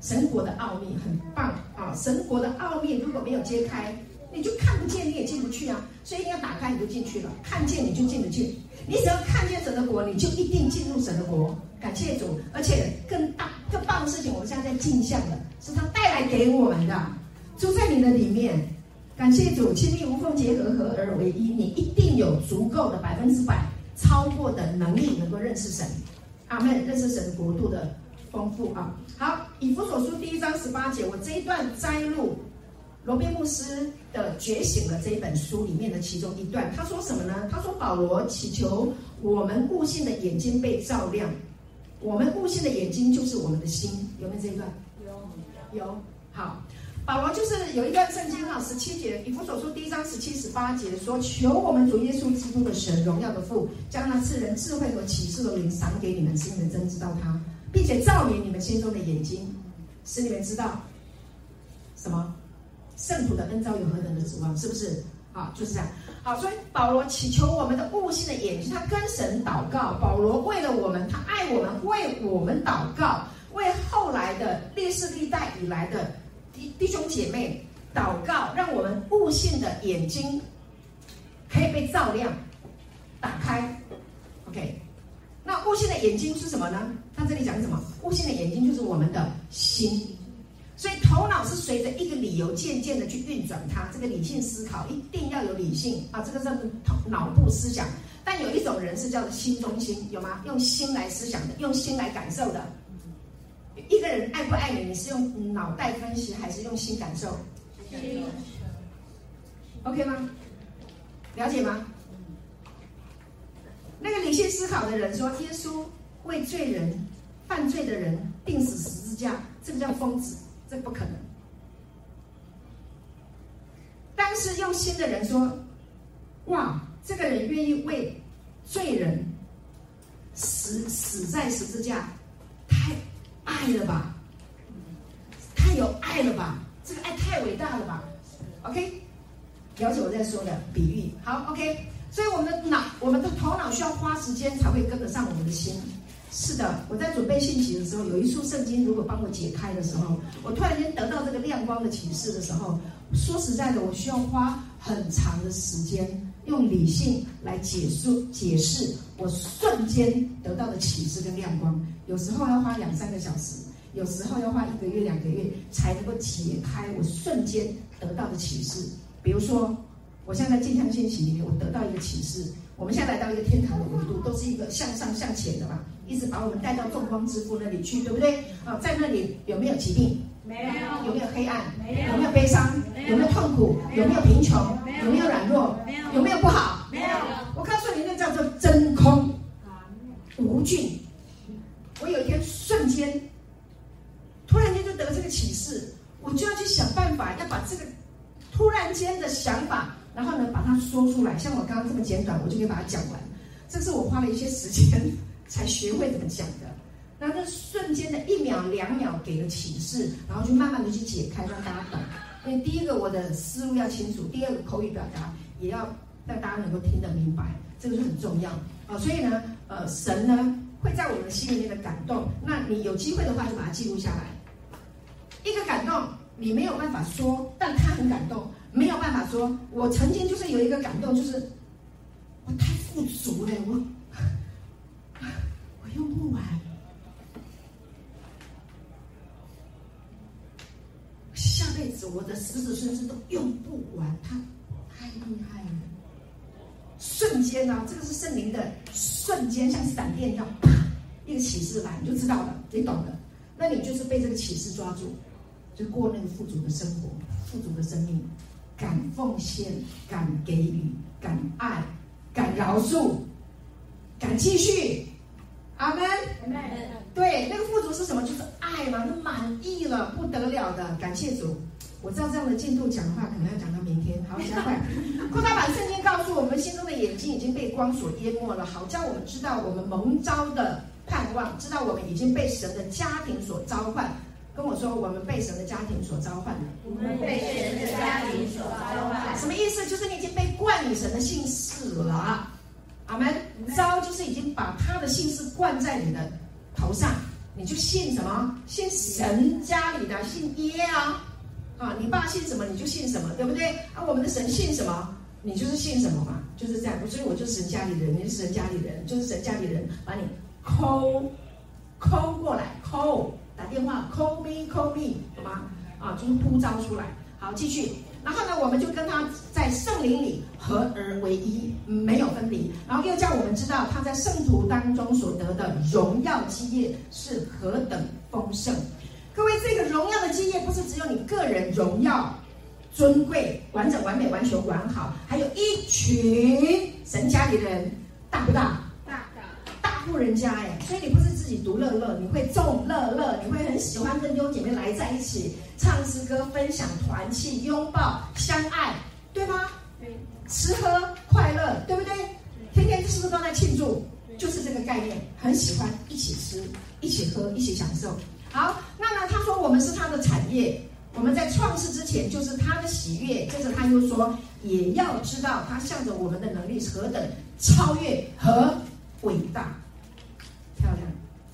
神国的奥秘很棒啊！神国的奥秘如果没有揭开，你就看不见，你也进不去啊。所以一定要打开，你就进去了，看见你就进得去。你只要看见神的国，你就一定进入神的国。感谢主，而且更大、更棒的事情，我们现在在镜像的，是他带来给我们的，住在你的里面。感谢主，亲密无缝结合，合而为一，你一定有足够的百分之百超过的能力，能够认识神。阿门，认识神国度的丰富啊！好，以弗所书第一章十八节，我这一段摘录罗宾牧师的《觉醒了》这一本书里面的其中一段，他说什么呢？他说保罗祈求我们悟性的眼睛被照亮。我们悟性的眼睛就是我们的心，有没有这一段？有，有。好，保罗就是有一段圣经哈，十七节，以弗所书第一章十七、十八节说：“求我们主耶稣基督的神，荣耀的父，将那赐人智慧和启示的灵赏给你们，使你们真知道他，并且照明你们心中的眼睛，使你们知道什么圣徒的恩召有何等的指望，是不是？啊，就是这样。”好，所以保罗祈求我们的悟性的眼睛，他跟神祷告。保罗为了我们，他爱我们，为我们祷告，为后来的历世历代以来的弟弟兄姐妹祷告，让我们悟性的眼睛可以被照亮、打开。OK，那悟性的眼睛是什么呢？他这里讲什么？悟性的眼睛就是我们的心。所以头脑是随着一个理由渐渐的去运转它，这个理性思考一定要有理性啊，这个是头脑部思想。但有一种人是叫做心中心，有吗？用心来思想的，用心来感受的。一个人爱不爱你，你是用脑袋分析还是用心感受？OK 吗？了解吗？那个理性思考的人说，耶稣为罪人、犯罪的人钉死十字架，这个叫疯子。这不可能。但是用心的人说：“哇，这个人愿意为罪人死死在十字架，太爱了吧，太有爱了吧，这个爱太伟大了吧。”OK，了解我在说的比喻。好，OK，所以我们的脑，我们的头脑需要花时间才会跟得上我们的心。是的，我在准备信息的时候，有一处圣经，如果帮我解开的时候，我突然间得到这个亮光的启示的时候，说实在的，我需要花很长的时间，用理性来解述解释我瞬间得到的启示跟亮光。有时候要花两三个小时，有时候要花一个月、两个月，才能够解开我瞬间得到的启示。比如说，我现在在镜像信息里面，我得到一个启示。我们现在来到一个天堂的维度，都是一个向上向前的嘛，一直把我们带到众光之父那里去，对不对？啊，在那里有没有疾病？没有。有没有黑暗？没有。有没有悲伤？有没有痛苦？有没有贫穷？有没有软弱？没有。有没有不好？没有。我告诉你，那叫做真空，无尽。我有一天瞬间，突然间就得这个启示，我就要去想办法，要把这个突然间的想法。然后呢，把它说出来，像我刚刚这么简短，我就可以把它讲完。这是我花了一些时间才学会怎么讲的。那那瞬间的一秒两秒给了启示，然后就慢慢的去解开，让大家懂。因为第一个我的思路要清楚，第二个口语表达也要让大家能够听得明白，这个是很重要啊。所以呢，呃，神呢会在我们心里面的感动，那你有机会的话就把它记录下来。一个感动你没有办法说，但他很感动，没有办法说。我曾经就是有一个感动，就是我太富足了，我用不完。下辈子我的子子孙孙都用不完，他太厉害了！瞬间啊，这个是圣灵的瞬间，像闪电一样，啪，一个启示来，你就知道了，你懂的。那你就是被这个启示抓住，就过那个富足的生活，富足的生命，敢奉献，敢给予，敢爱，敢饶恕，敢继续。阿门。对，那个富足是什么？就是爱嘛，就满意了，不得了的，感谢主。我知道这样的进度讲的话，可能要讲到明天，好，加快。[laughs] 扩大版圣经告诉我们，心中的眼睛已经被光所淹没了，好叫我们知道我们蒙召的盼望，知道我们已经被神的家庭所召唤。跟我说，我们被神的家庭所召唤了。我们被神的家庭所召唤。什么意思？就是你已经被冠以神的姓氏了。阿门。招就是已经把他的姓氏冠在你的。头上，你就信什么？信神家里的，信耶啊！啊，你爸信什么，你就信什么，对不对？啊，我们的神信什么，你就是信什么嘛，就是这样。所以我就是神家里人，你是神家里人，就是神家里人把你 call call 过来，call 打电话，call me call me，懂吗？啊，就是呼召出来。好，继续。然后呢，我们就跟他在圣灵里合而为一，没有分离。然后又叫我们知道他在圣徒当中所得的荣耀基业是何等丰盛。各位，这个荣耀的基业不是只有你个人荣耀、尊贵、完整、完美、完全、完好，还有一群神家里的人，大不大？大大大户人家哎，所以你不是自己独乐乐，你会众乐乐，你会很喜欢跟弟兄姐妹来在一起。唱诗歌、分享、团契、拥抱、相爱，对吗？对。吃喝快乐，对不对？天天是不是都在庆祝？就是这个概念，很喜欢一起吃、一起喝、一起享受。好，那呢？他说我们是他的产业，我们在创世之前就是他的喜悦。接着他又说，也要知道他向着我们的能力是何等超越和伟大。漂亮，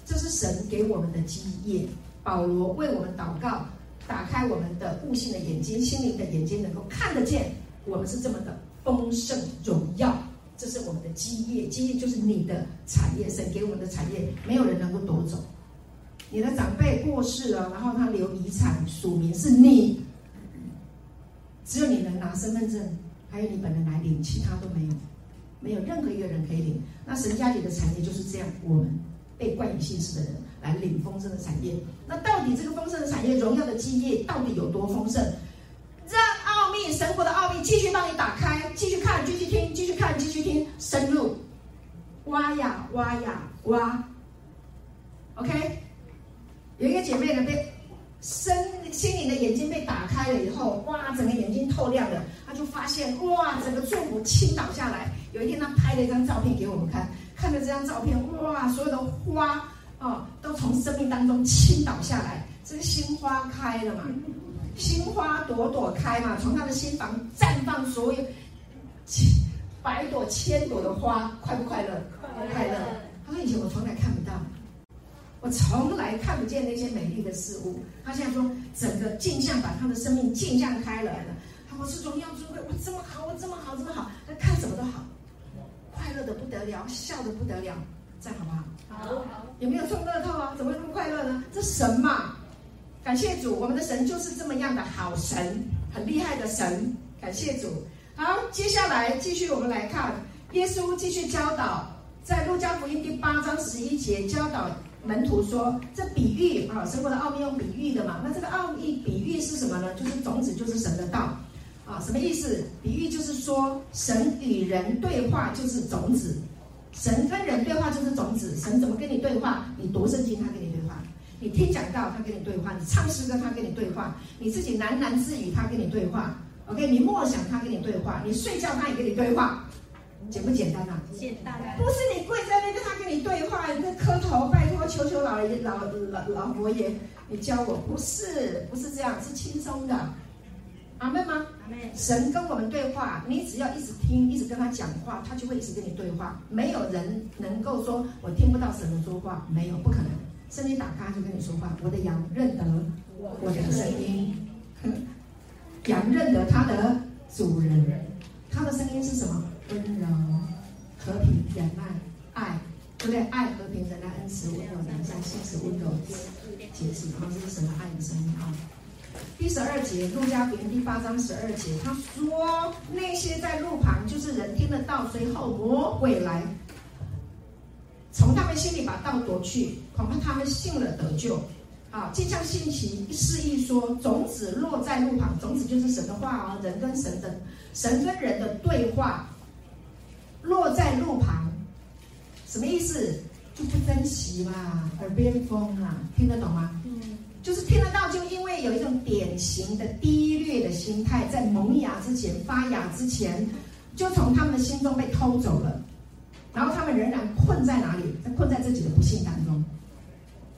这是神给我们的基业。保罗为我们祷告。打开我们的悟性的眼睛，心灵的眼睛，能够看得见，我们是这么的丰盛荣耀。这是我们的基业，基业就是你的产业，神给我们的产业，没有人能够夺走。你的长辈过世了，然后他留遗产署名是你，只有你能拿身份证，还有你本人来领，其他都没有，没有任何一个人可以领。那神家里的产业就是这样，我们被冠以姓氏的人。来领丰盛的产业，那到底这个丰盛的产业、荣耀的基业到底有多丰盛？让奥秘、神国的奥秘继续帮你打开，继续看，继续听，继续看，继续听，深入挖呀挖呀挖。OK，有一个姐妹呢，被身心灵的眼睛被打开了以后，哇，整个眼睛透亮了，她就发现哇，整个祝福倾倒下来。有一天，她拍了一张照片给我们看，看着这张照片，哇，所有的花。哦，都从生命当中倾倒下来，这个心花开了嘛？心花朵朵开嘛？从他的心房绽放所有千百朵、千朵的花，快不快乐？快乐。他说：“以前我从来看不到，我从来看不见那些美丽的事物。他现在说，整个镜像把他的生命镜像开来了。他说：‘是荣耀尊贵，我这么好，我这么好，这么好，他看什么都好，乐的不得了，笑的不得了。’这样好不好？好，好。有没有中乐透啊？怎么会那么快乐呢？这神嘛，感谢主，我们的神就是这么样的好神，很厉害的神。感谢主。好，接下来继续我们来看，耶稣继续教导，在路加福音第八章十一节教导门徒说：“这比喻啊，生活的奥秘用比喻的嘛。那这个奥秘比喻是什么呢？就是种子，就是神的道啊。什么意思？比喻就是说，神与人对话就是种子。”神跟人对话就是种子，神怎么跟你对话？你读圣经，他跟你对话；你听讲道，他跟你对话；你唱诗歌，他跟你对话；你自己喃喃自语，他跟你对话。OK，你默想，他跟你对话；你睡觉，他也跟你对话。简不简单啊？简单。不是你跪在那边，他跟跟你对话，你在磕头拜托，求求老爷老老老佛爷，你教我，不是不是这样，是轻松的。阿妹吗？阿妹。神跟我们对话，你只要一直听，一直跟他讲话，他就会一直跟你对话。没有人能够说我听不到神的说话，没有，不可能。圣经打开就跟你说话，我的羊认得我的声音，[laughs] 羊认得它的主人，它的声音是什么？温柔、和平、忍耐、爱，对不对？爱、和平、忍耐、恩慈、温柔、良善、信实、温柔、节制，然后这是神的爱的声音啊。第十二节，路加福音第八章十二节，他说那些在路旁，就是人听得到，随后魔鬼来，从他们心里把道夺去，恐怕他们信了得救。啊，就像信息示意说，种子落在路旁，种子就是神的话啊，人跟神的，神跟人的对话，落在路旁，什么意思？就不珍惜嘛，耳边风啊，听得懂吗？就是听得到，就因为有一种典型的低劣的心态，在萌芽之前、发芽之前，就从他们的心中被偷走了，然后他们仍然困在哪里？在困在自己的不幸当中。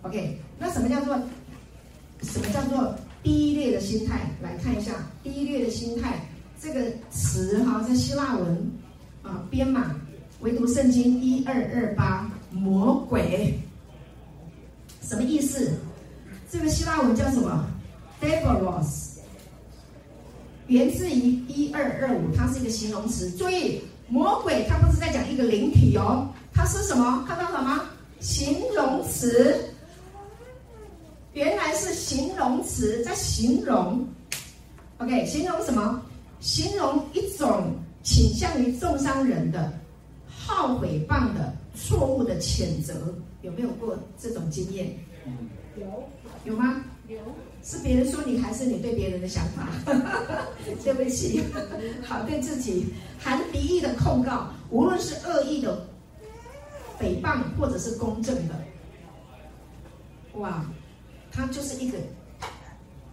OK，那什么叫做什么叫做低劣的心态？来看一下低劣的心态这个词哈，在希腊文啊编码，唯独圣经一二二八魔鬼，什么意思？这个希腊文叫什么？Diabolos，源自于一二二五，它是一个形容词。注意，魔鬼它不是在讲一个灵体哦，它是什么？看到什么？形容词。原来是形容词，在形容。OK，形容什么？形容一种倾向于重伤人的、好诽谤的、错误的谴责。有没有过这种经验？有。有吗？有，是别人说你，还是你对别人的想法？[laughs] 对不起，好，对自己含敌意的控告，无论是恶意的诽谤，或者是公正的，哇，他就是一个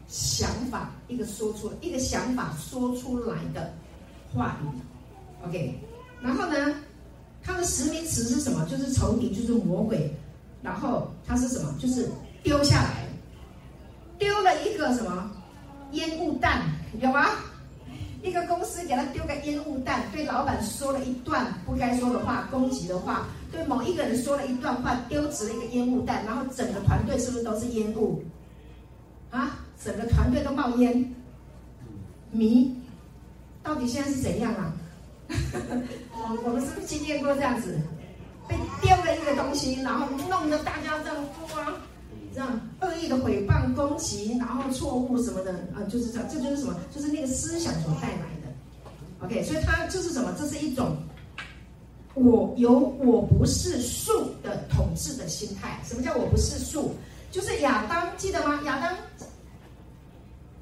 想法，一个说出一个想法说出来的话语，OK，然后呢，他的实名词是什么？就是仇敌，就是魔鬼，然后他是什么？就是丢下来。丢了一个什么烟雾弹，有吗？一个公司给他丢个烟雾弹，对老板说了一段不该说的话，攻击的话，对某一个人说了一段话，丢掷了一个烟雾弹，然后整个团队是不是都是烟雾？啊，整个团队都冒烟，迷，到底现在是怎样啊？我 [laughs] 我们是不是经验过这样子？被丢了一个东西，然后弄得大家这样哇。让恶意的诽谤、攻击，然后错误什么的啊，就是这，这就是什么？就是那个思想所带来的。OK，所以它就是什么？这是一种我有我不是树的统治的心态。什么叫我不是树？就是亚当记得吗？亚当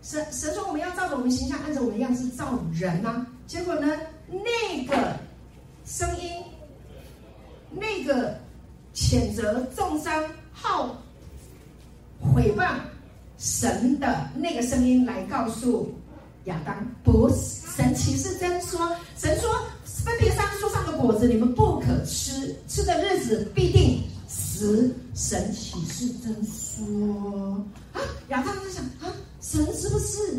神神说我们要照着我们形象，按照我们样式造人呐、结果呢，那个声音，那个谴责、重伤、好。诽谤神的那个声音来告诉亚当，不是神启示真说，神说分别三树上的果子你们不可吃，吃的日子必定死。神启示真说啊，亚当在想啊，神是不是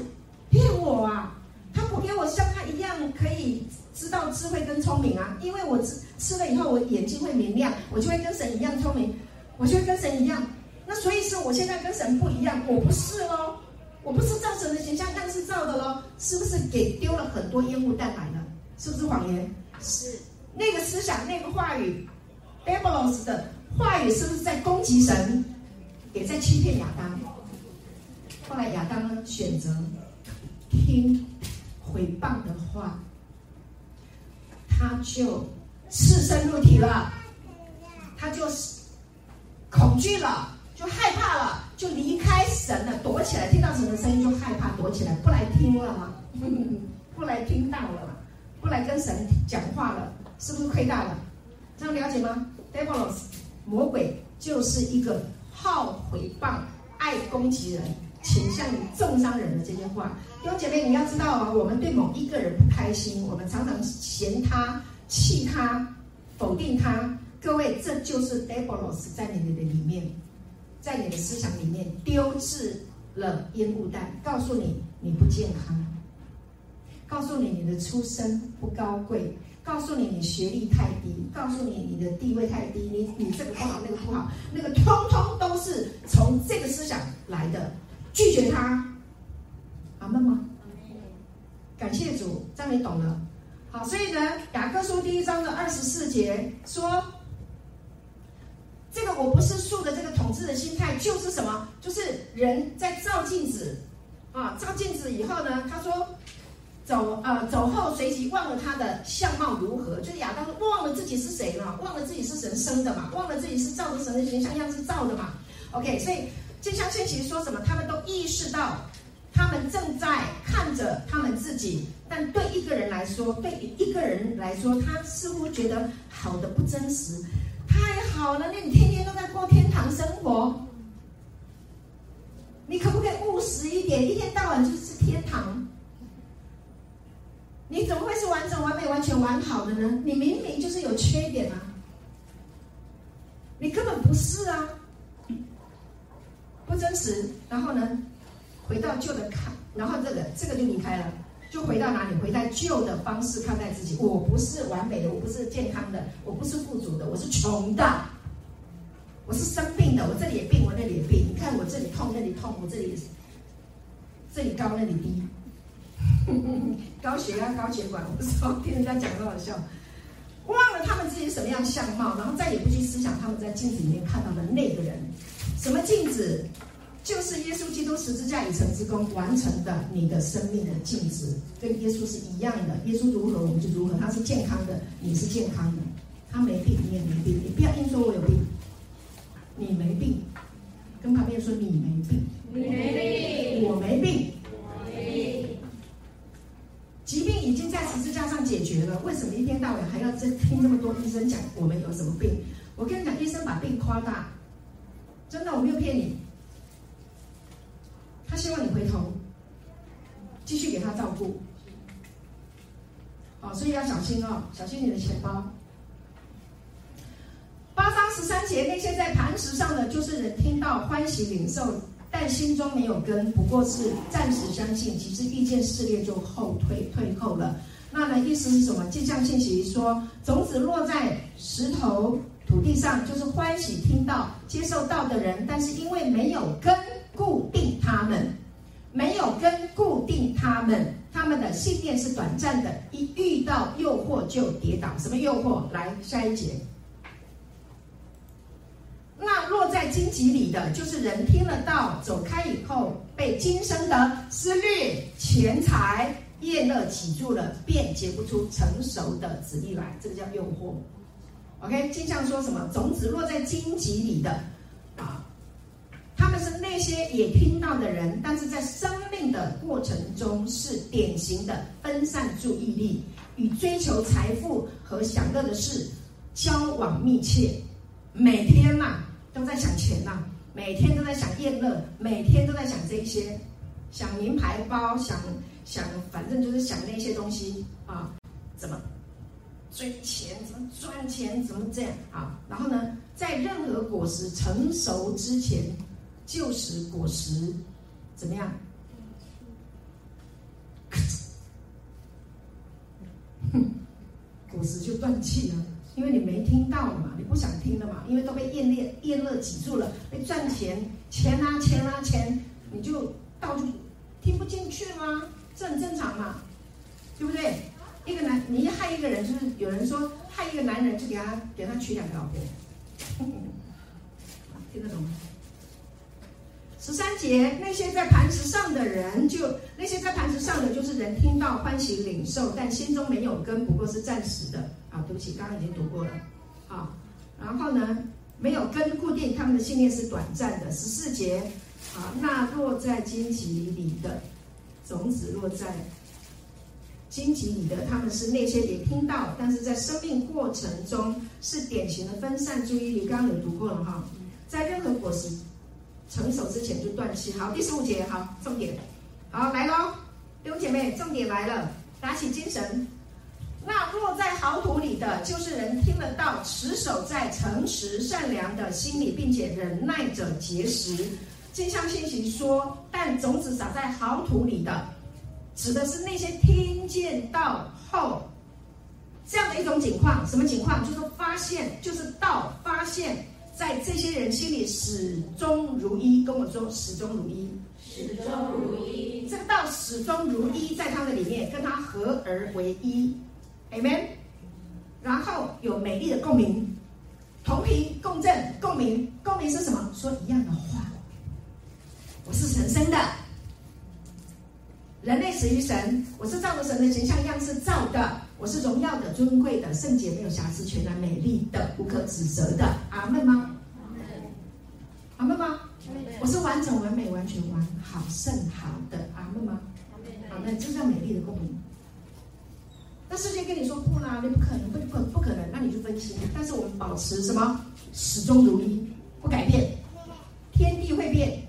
骗我啊？他不给我像他一样可以知道智慧跟聪明啊？因为我吃吃了以后，我眼睛会明亮，我就会跟神一样聪明，我就会跟神一样。那所以是我现在跟神不一样，我不是喽，我不是造神的形象，但是造的喽，是不是给丢了很多烟雾弹来了？是不是谎言？是那个思想，那个话语，Diabolos 的话语，是不是在攻击神，也在欺骗亚当？后来亚当呢，选择听诽谤的话，他就赤身露体了，他就是恐惧了。就害怕了，就离开神了，躲起来。听到神的声音就害怕，躲起来，不来听了嘛，[laughs] 不来听到了，不来跟神讲话了，是不是亏大了？这样了解吗？Devilos，魔鬼就是一个好诽谤、爱攻击人、倾向于重伤人的这些话。弟兄姐妹，你要知道啊，我们对某一个人不开心，我们常常嫌他、气他、否定他。各位，这就是 Devilos 在你的里面，在你的思想里面丢置了烟雾弹，告诉你你不健康，告诉你你的出身不高贵，告诉你你学历太低，告诉你你的地位太低，你你这个不好那个不好，那个通通都是从这个思想来的，拒绝他，阿门吗？感谢主，这样你懂了。好，所以呢，雅各书第一章的二十四节说。这个我不是树的这个统治的心态，就是什么？就是人在照镜子，啊，照镜子以后呢，他说走呃走后随即忘了他的相貌如何，就是亚当忘了自己是谁了，忘了自己是神生的嘛，忘了自己是照着神的形象样子照的嘛。OK，所以这相信其实说什么？他们都意识到，他们正在看着他们自己，但对一个人来说，对一个人来说，他似乎觉得好的不真实。太好了，那你天天都在过天堂生活，你可不可以务实一点？一天到晚就是天堂，你怎么会是完整、完美、完全完好的呢？你明明就是有缺点啊，你根本不是啊，不真实。然后呢，回到旧的看，然后这个这个就离开了。就回到哪里？回到旧的方式看待自己。我不是完美的，我不是健康的，我不是富足的，我是穷的，我是生病的。我这里也病，我那里也病。你看我这里痛，那里痛，我这里也是这里高，那里低，[laughs] 高血压、高血管。我不知道听人家讲多好笑，忘了他们自己什么样相貌，然后再也不去思想他们在镜子里面看到的那个人。什么镜子？就是耶稣基督十字架已成之功完成的，你的生命的镜子跟耶稣是一样的。耶稣如何，我们就如何。他是健康的，你是健康的。他没病，你也没病。你不要硬说我有病，你没病。跟旁边说你没病，你没病，我没病，我没病。疾病已经在十字架上解决了，为什么一天到晚还要再听这么多医生讲我们有什么病？我跟你讲，医生把病夸大，真的，我没有骗你。他希望你回头，继续给他照顾，哦，所以要小心哦，小心你的钱包。八章十三节，那些在磐石上的，就是人听到欢喜领受，但心中没有根，不过是暂时相信，其实遇见试炼就后退退后了。那呢，意思是什么？镜像信息说，种子落在石头土地上，就是欢喜听到接受到的人，但是因为没有根。固定他们，没有根固定他们，他们的信念是短暂的，一遇到诱惑就跌倒。什么诱惑？来下一节。那落在荆棘里的，就是人听了道，走开以后，被今生的思虑、钱财、宴乐挤住了，便结不出成熟的子粒来。这个叫诱惑。OK，经上说什么？种子落在荆棘里的。啊他们是那些也听到的人，但是在生命的过程中是典型的分散注意力，与追求财富和享乐的事交往密切，每天呐、都在想钱呐、每天都在想宴乐，每天都在想这些，想名牌包，想想反正就是想那些东西啊，怎么追钱，怎么赚钱，怎么这样啊？然后呢，在任何果实成熟之前。旧时果实怎么样？[laughs] 果实就断气了，因为你没听到嘛，你不想听了嘛，因为都被宴乐宴乐挤住了，被赚钱钱啊钱啊钱，你就到处听不进去吗？这很正常嘛，对不对？一个男，你一害一个人，就是有人说害一个男人，就给他给他娶两个老婆，[laughs] 听得懂吗？十三节，那些在磐石上的人就，那些在磐石上的，就是人听到欢喜领受，但心中没有根，不过是暂时的。啊，对不起，刚刚已经读过了。啊，然后呢，没有根固定，他们的信念是短暂的。十四节，啊，那落在荆棘里的种子落在荆棘里的，他们是那些也听到，但是在生命过程中是典型的分散注意力。刚刚有读过了哈，在任何果实。成熟之前就断气。好，第十五节，好，重点，好来喽，弟兄姐妹，重点来了，打起精神。那落在好土里的，就是人听了道，持守在诚实善良的心里，并且忍耐着结实。正像信息说，但种子撒在好土里的，指的是那些听见道后这样的一种情况。什么情况？就是发现，就是道发现，在这些人心里始终如一。跟我说，始终如一。始终如一。这个道始终如一，在他们里面，跟他合而为一。Amen，然后有美丽的共鸣，同频共振，共鸣，共鸣是什么？说一样的话。我是神生的，人类始于神，我是照着神的形象样式造的，我是荣耀的、尊贵的、圣洁、没有瑕疵、全然美丽的、无可指责的。阿门吗？阿门吗？我是完整、完美、完全、完好、甚好的。阿门吗？阿门，这叫美丽的共鸣。那世界跟你说不啦，你不可能，不不不可能，那你就分析。但是我们保持什么？始终如一，不改变。天地会变，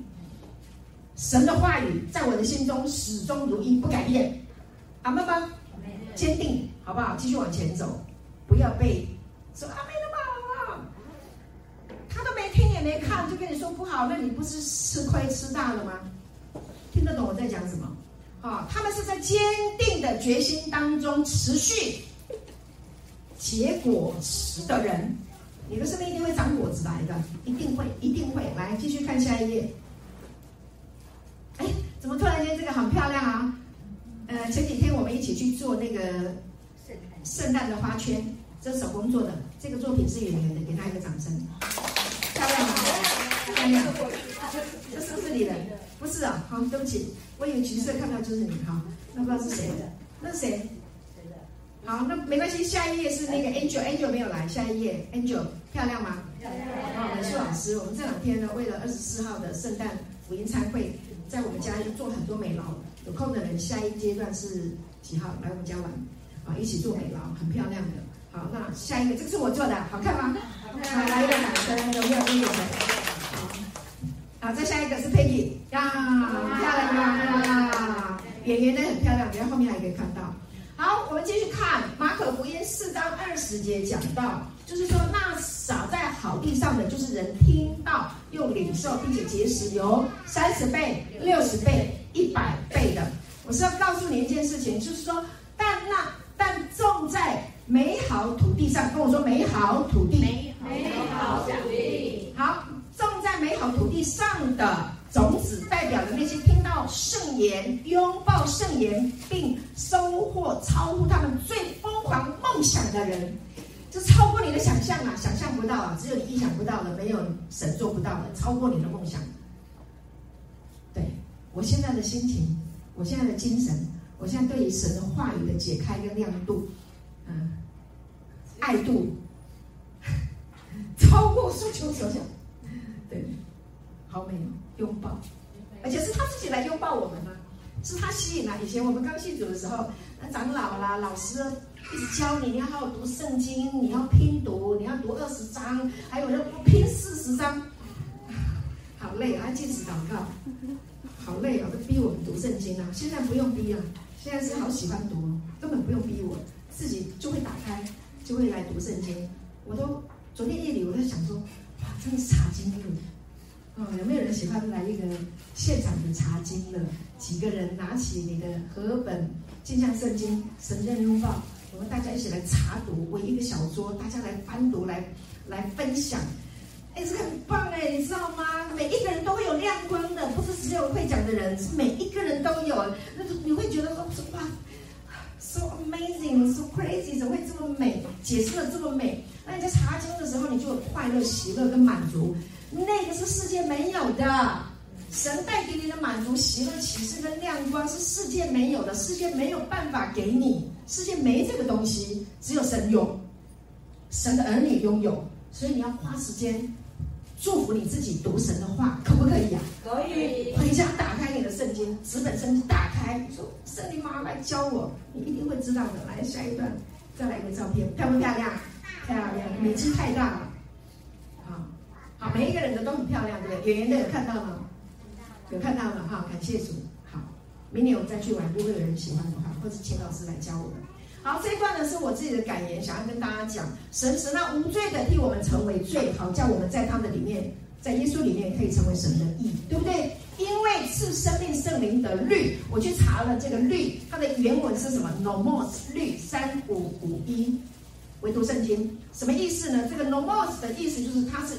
[laughs] 神的话语在我的心中始终如一，不改变。阿门吗？坚定，好不好？继续往前走，不要被说阿门的吧。他都没听也没看，就跟你说不好，那你不是吃亏吃大了吗？听得懂我在讲什么？啊，他们是在坚定的决心当中持续结果实的人，你的生命一定会长果子来的，一定会，一定会。来，继续看下一页。哎，怎么突然间这个很漂亮啊？呃，前几天我们一起去做那个圣诞的花圈，这是手工做的，这个作品是演员的，给他一个掌声。漂亮吗？漂亮。这是不是你的？不是啊，好，对不起。我以为橘色看到就是你哈，那不知道是谁的？那谁？谁的？好，那没关系，下一页是那个 Angel，Angel 没有来，下一页 Angel 漂亮吗？漂亮。好，美术老师，我们这两天呢，为了二十四号的圣诞福音餐会，在我们家做很多美劳，有空的人下一阶段是几号来我们家玩？啊，一起做美劳，很漂亮的。好，那下一个，这个是我做的，好看吗？好看。来一个掌声，有没有这个？好，再下一个是 Peggy 呀，漂亮啊，圆圆的很漂亮，等下后面还可以看到。好，我们继续看马可福音四章二十节讲到，就是说那撒在好地上的，就是人听到又领受，并且结识，有三十倍、六十倍、一百倍的。我是要告诉你一件事情，就是说，但那但种在美好土地上，跟我说美好土地，美好土地，好。种在美好土地上的种子，代表着那些听到圣言、拥抱圣言，并收获超乎他们最疯狂梦想的人，就超过你的想象啊！想象不到啊，只有你意想不到的，没有神做不到的，超过你的梦想。对，我现在的心情，我现在的精神，我现在对于神的话语的解开跟亮度，嗯，爱度，[laughs] 超过所求所想。对，好美哦，拥抱，而且是他自己来拥抱我们吗？是他吸引了。以前我们刚信主的时候，那长老啦、老师一直教你，你要好好读圣经，你要拼读，你要读二十章，还有人拼四十章，好累啊！禁食祷告，好累啊！都逼我们读圣经啊！现在不用逼啊，现在是好喜欢读，根本不用逼我，自己就会打开，就会来读圣经。我都昨天夜里我在想说。哇，真的是查经了，哦，有没有人喜欢来一个现场的查经的？几个人拿起你的和本镜像圣经神人拥抱，我们大家一起来查读，围一个小桌，大家来翻读，来来分享，哎，这个很棒哎，你知道吗？每一个人都会有亮光的，不是只有会讲的人，是每一个人都有，那你会觉得说哇，so amazing，so crazy，怎么会这么美？解释的这么美。那你在查经的时候，你就有快乐、喜乐跟满足，那个是世界没有的。神带给你的满足、喜乐、启示跟亮光是世界没有的，世界没有办法给你，世界没这个东西，只有神有，神的儿女拥有。所以你要花时间祝福你自己读神的话，可不可以呀、啊？可以。回家打开你的圣经，纸本圣经打开，你说圣灵妈妈来教我，你一定会知道的。来下一段，再来一个照片，漂不漂亮？漂亮，年纪太大了，好，好，每一个人的都很漂亮，对不对？演员都有看到吗？有看到了哈，感谢主。好，明年我们再去玩，如果有人喜欢的话，或者请老师来教我们。好，这一段呢是我自己的感言，想要跟大家讲，神使那无罪的替我们成为罪，好叫我们在他们里面，在耶稣里面可以成为神的义，对不对？因为赐生命圣灵的律，我去查了这个律，它的原文是什么？nomos 律三五五一，唯独圣经什么意思呢？这个 nomos 的意思就是它是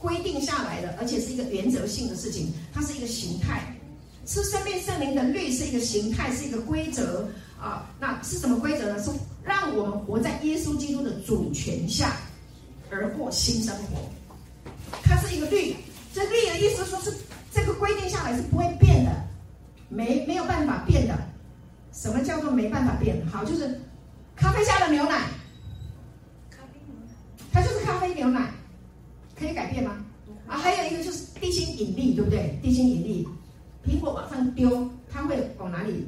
规定下来的，而且是一个原则性的事情，它是一个形态。吃生命圣灵的律是一个形态，是一个规则啊。那是什么规则呢？是让我们活在耶稣基督的主权下，而过新生活。它是一个律，这律的意思说是。这个规定下来是不会变的，没没有办法变的。什么叫做没办法变？好，就是咖啡下的牛奶，咖啡牛奶，它就是咖啡牛奶，可以改变吗？啊，还有一个就是地心引力，对不对？地心引力，苹果往上丢，它会往哪里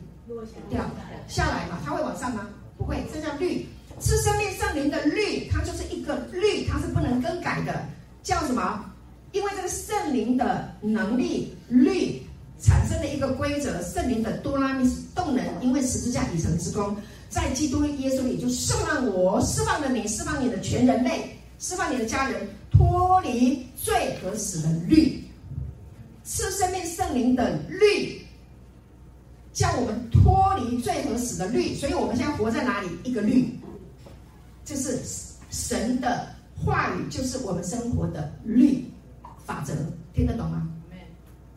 掉？下来嘛？它会往上吗？不会，这叫律，是生命圣灵的律，它就是一个律，它是不能更改的，叫什么？因为这个圣灵的能力律产生了一个规则，圣灵的多拉米斯动能，因为十字架已成之功，在基督耶稣里就释放我，释放了你，释放你的全人类，释放你的家人，脱离罪和死的律，赐生命圣灵的律，叫我们脱离罪和死的律，所以我们现在活在哪里？一个律，就是神的话语，就是我们生活的律。法则听得懂吗？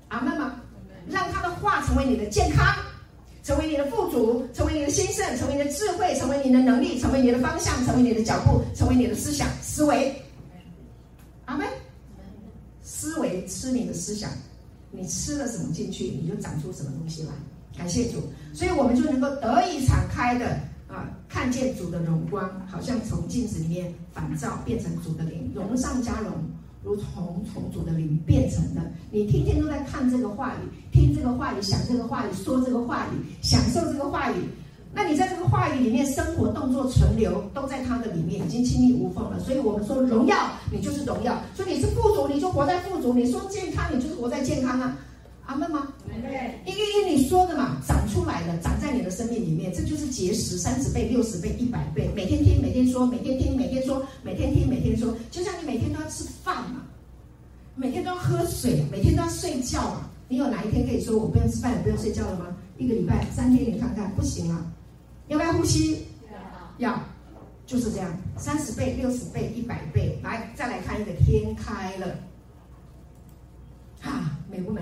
阿门吗？让他的话成为你的健康，成为你的富足，成为你的兴盛，成为你的智慧，成为你的能力，成为你的方向，成为你的脚步，成为你的思想思维。阿门。思维吃你的思想，你吃了什么进去，你就长出什么东西来。感谢主，所以我们就能够得以敞开的啊，看见主的荣光，好像从镜子里面反照，变成主的灵，荣上加荣。如同重组的灵变成的，你天天都在看这个话语，听这个话语，想这个话语，说这个话语，享受这个话语。那你在这个话语里面生活、动作、存留，都在他的里面，已经亲密无缝了。所以我们说荣耀，你就是荣耀；说你是富足，你就活在富足；你说健康，你就是活在健康啊。阿门吗？对，因为因为你说的嘛，长出来了，长在你的生命里面，这就是结实，三十倍、六十倍、一百倍。每天听，每天说，每天听，每天说，每天听，每天说，就像你每天都要吃饭嘛，每天都要喝水，每天都要睡觉嘛。你有哪一天可以说我不用吃饭，也不用睡觉了吗？一个礼拜三天，你看看，不行啊。要不要呼吸？要，要，就是这样，三十倍、六十倍、一百倍。来，再来看一个天开了，啊，美不美？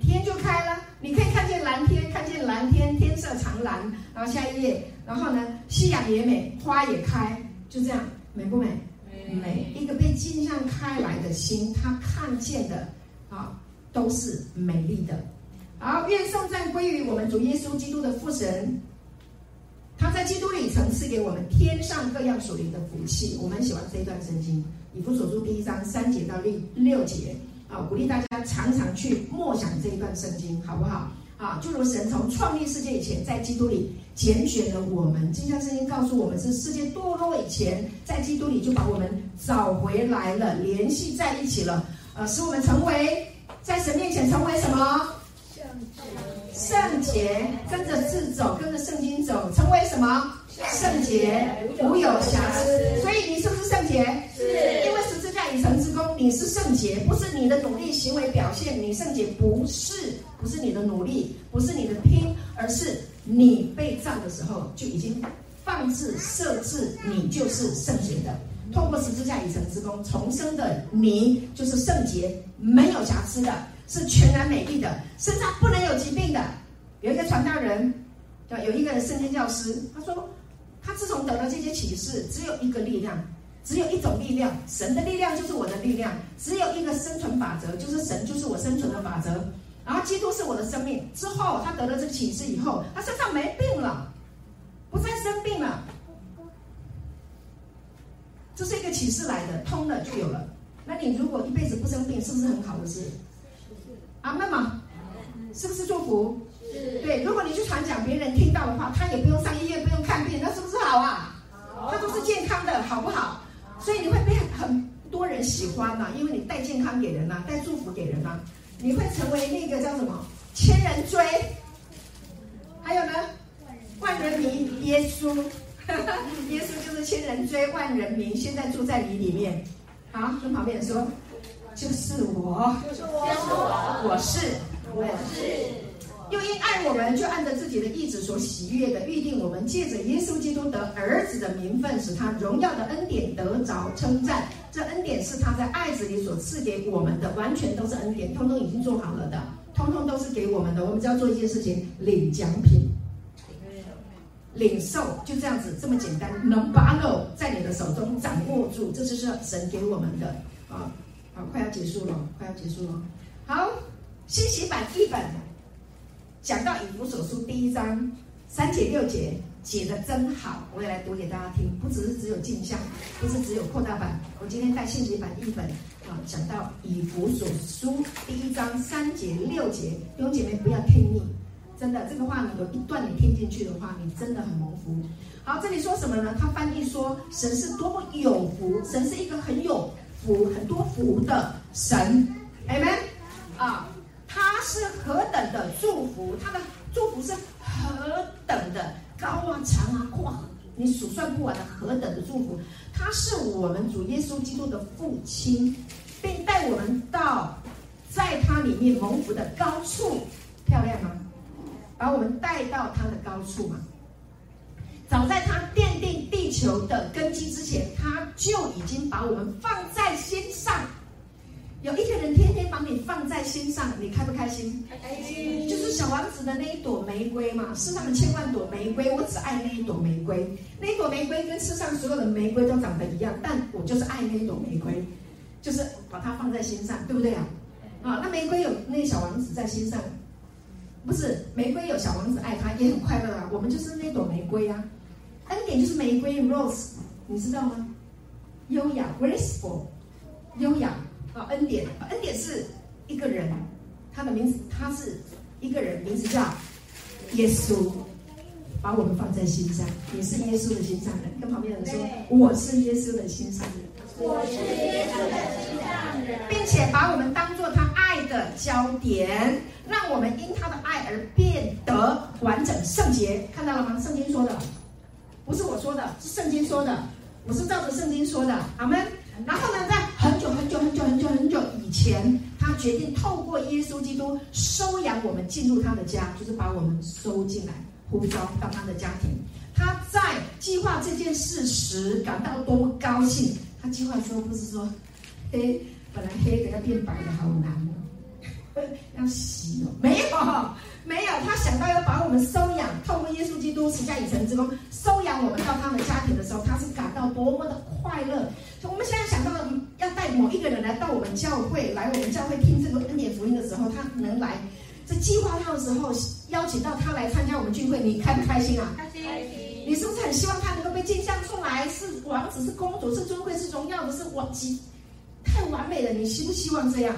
天就开了，你可以看见蓝天，看见蓝天，天色长蓝。然后下一页，然后呢，夕阳也美，花也开，就这样，美不美？美。美。一个被镜像开来的心，他看见的啊，都是美丽的。好，愿颂赞归于我们主耶稣基督的父神，他在基督里曾赐给我们天上各样属灵的福气。我们喜欢这一段圣经，以弗所书第一章三节到六六节。啊，鼓励大家常常去默想这一段圣经，好不好？啊，就如神从创立世界以前，在基督里拣选了我们。这段圣经告诉我们，是世界堕落以前，在基督里就把我们找回来了，联系在一起了。呃，使我们成为在神面前成为什么？圣洁，跟着字走，跟着圣经走，成为什么？圣洁，无有瑕疵。所以你是不是圣洁？你是圣洁，不是你的努力行为表现。你圣洁不是，不是你的努力，不是你的拼，而是你被造的时候就已经放置设置，你就是圣洁的。透过十字架已成之功重生的你就是圣洁，没有瑕疵的，是全然美丽的，身上不能有疾病的。有一个传道人，叫有一个圣经教师，他说他自从得了这些启示，只有一个力量。只有一种力量，神的力量就是我的力量。只有一个生存法则，就是神就是我生存的法则。然后基督是我的生命。之后他得了这个启示以后，他身上没病了，不再生病了。这是一个启示来的，通了就有了。那你如果一辈子不生病，是不是很好的事？阿门吗？是不是祝福？对，如果你去传讲，别人听到的话，他也不用上医院，不用看病，那是不是好啊？他都是健康的，好不好？所以你会被很多人喜欢啊，因为你带健康给人呐，带祝福给人呐，你会成为那个叫什么千人追，还有呢，万人迷，耶稣，[laughs] 耶稣就是千人追万人迷，现在住在你里面。好，跟旁边人说，就是我，就是我，我是，我是，又因爱我们，就按着自己的意志所喜悦的预定我们，借着耶稣基督得儿子的名分，使他荣耀的恩典得着称赞。这恩典是他在爱子里所赐给我们的，完全都是恩典，通通已经做好了的，通通都是给我们的。我们只要做一件事情，领奖品。领受就这样子，这么简单，能把握在你的手中掌握住，这就是神给我们的啊！好，快要结束了，快要结束了。好，信息版一本讲到以弗所书第一章三节六节，解得真好，我也来读给大家听。不只是只有镜像，不是只有扩大版，我今天带信息版译本啊，讲到以弗所书第一章三节六节，弟兄姐妹不要听腻。真的，这个话你有一段你听进去的话，你真的很蒙福。好，这里说什么呢？他翻译说，神是多么有福，神是一个很有福、很多福的神。Amen。啊，他是何等的祝，他的祝福是何等的高啊、长啊、阔，你数算不完的何等的祝福。他是我们主耶稣基督的父亲，并带我们到在他里面蒙福的高处，漂亮吗？把我们带到他的高处嘛。早在他奠定地球的根基之前，他就已经把我们放在心上。有一个人天天把你放在心上，你开不开心？开心。就是小王子的那一朵玫瑰嘛，世上的千万朵玫瑰，我只爱那一朵玫瑰。那一朵玫瑰跟世上所有的玫瑰都长得一样，但我就是爱那一朵玫瑰，就是把它放在心上，对不对啊？啊，那玫瑰有那小王子在心上。不是玫瑰有小王子爱他，也很快乐啊。我们就是那朵玫瑰啊，恩典就是玫瑰 rose，你知道吗？优雅 graceful，优雅啊，恩典，恩典是一个人，他的名字，他是一个人，名字叫耶稣，把我们放在心上，也是耶稣的心上人。跟旁边人说，我是耶稣的心上人，我是耶稣的心上人，并且把我们当做他爱的焦点。让我们因他的爱而变得完整圣洁，看到了吗？圣经说的，不是我说的，是圣经说的，我是照着圣经说的，阿门。然后呢，在很久很久很久很久很久以前，他决定透过耶稣基督收养我们进入他的家，就是把我们收进来，呼召到他的家庭。他在计划这件事时感到多么高兴！他计划说，不是说黑本来黑的要变白的，好难哦。[laughs] 要洗哦，没有，没有。他想到要把我们收养，透过耶稣基督十架以成之功，收养我们到他们家庭的时候，他是感到多么的快乐。我们现在想到要带某一个人来到我们教会，来我们教会听这个恩典福音的时候，他能来，在计划他的时候，邀请到他来参加我们聚会，你开不开心啊？开心。你是不是很希望他能够被镜像出来？是王子，是公主，是尊贵，是荣耀的，是我极太完美了。你希不希望这样？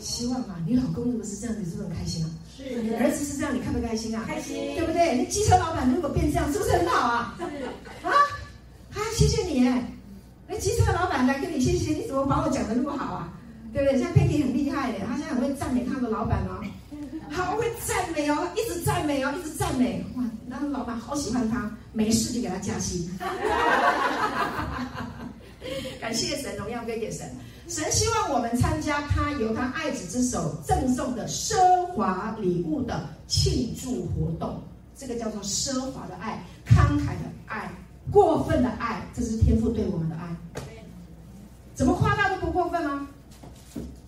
希望啊，你老公如果是这样，你是不是很开心啊？儿子是这样，你开不开心啊？开心，对不对？那机车老板如果变这样，是不是很好啊？是。啊，啊，谢谢你哎！那机车老板来跟你谢谢，你怎么把我讲的那么好啊？对不对？像佩蒂很厉害的，他现在很会赞美他的老板哦，[laughs] 好会赞美哦，一直赞美哦，一直赞美。哇，那个老板好喜欢他，没事就给他加薪。[laughs] [laughs] 感谢神，荣耀归给神。神希望我们参加他由他爱子之手赠送的奢华礼物的庆祝活动，这个叫做奢华的爱、慷慨的爱、过分的爱，这是天父对我们的爱。怎么夸大都不过分吗？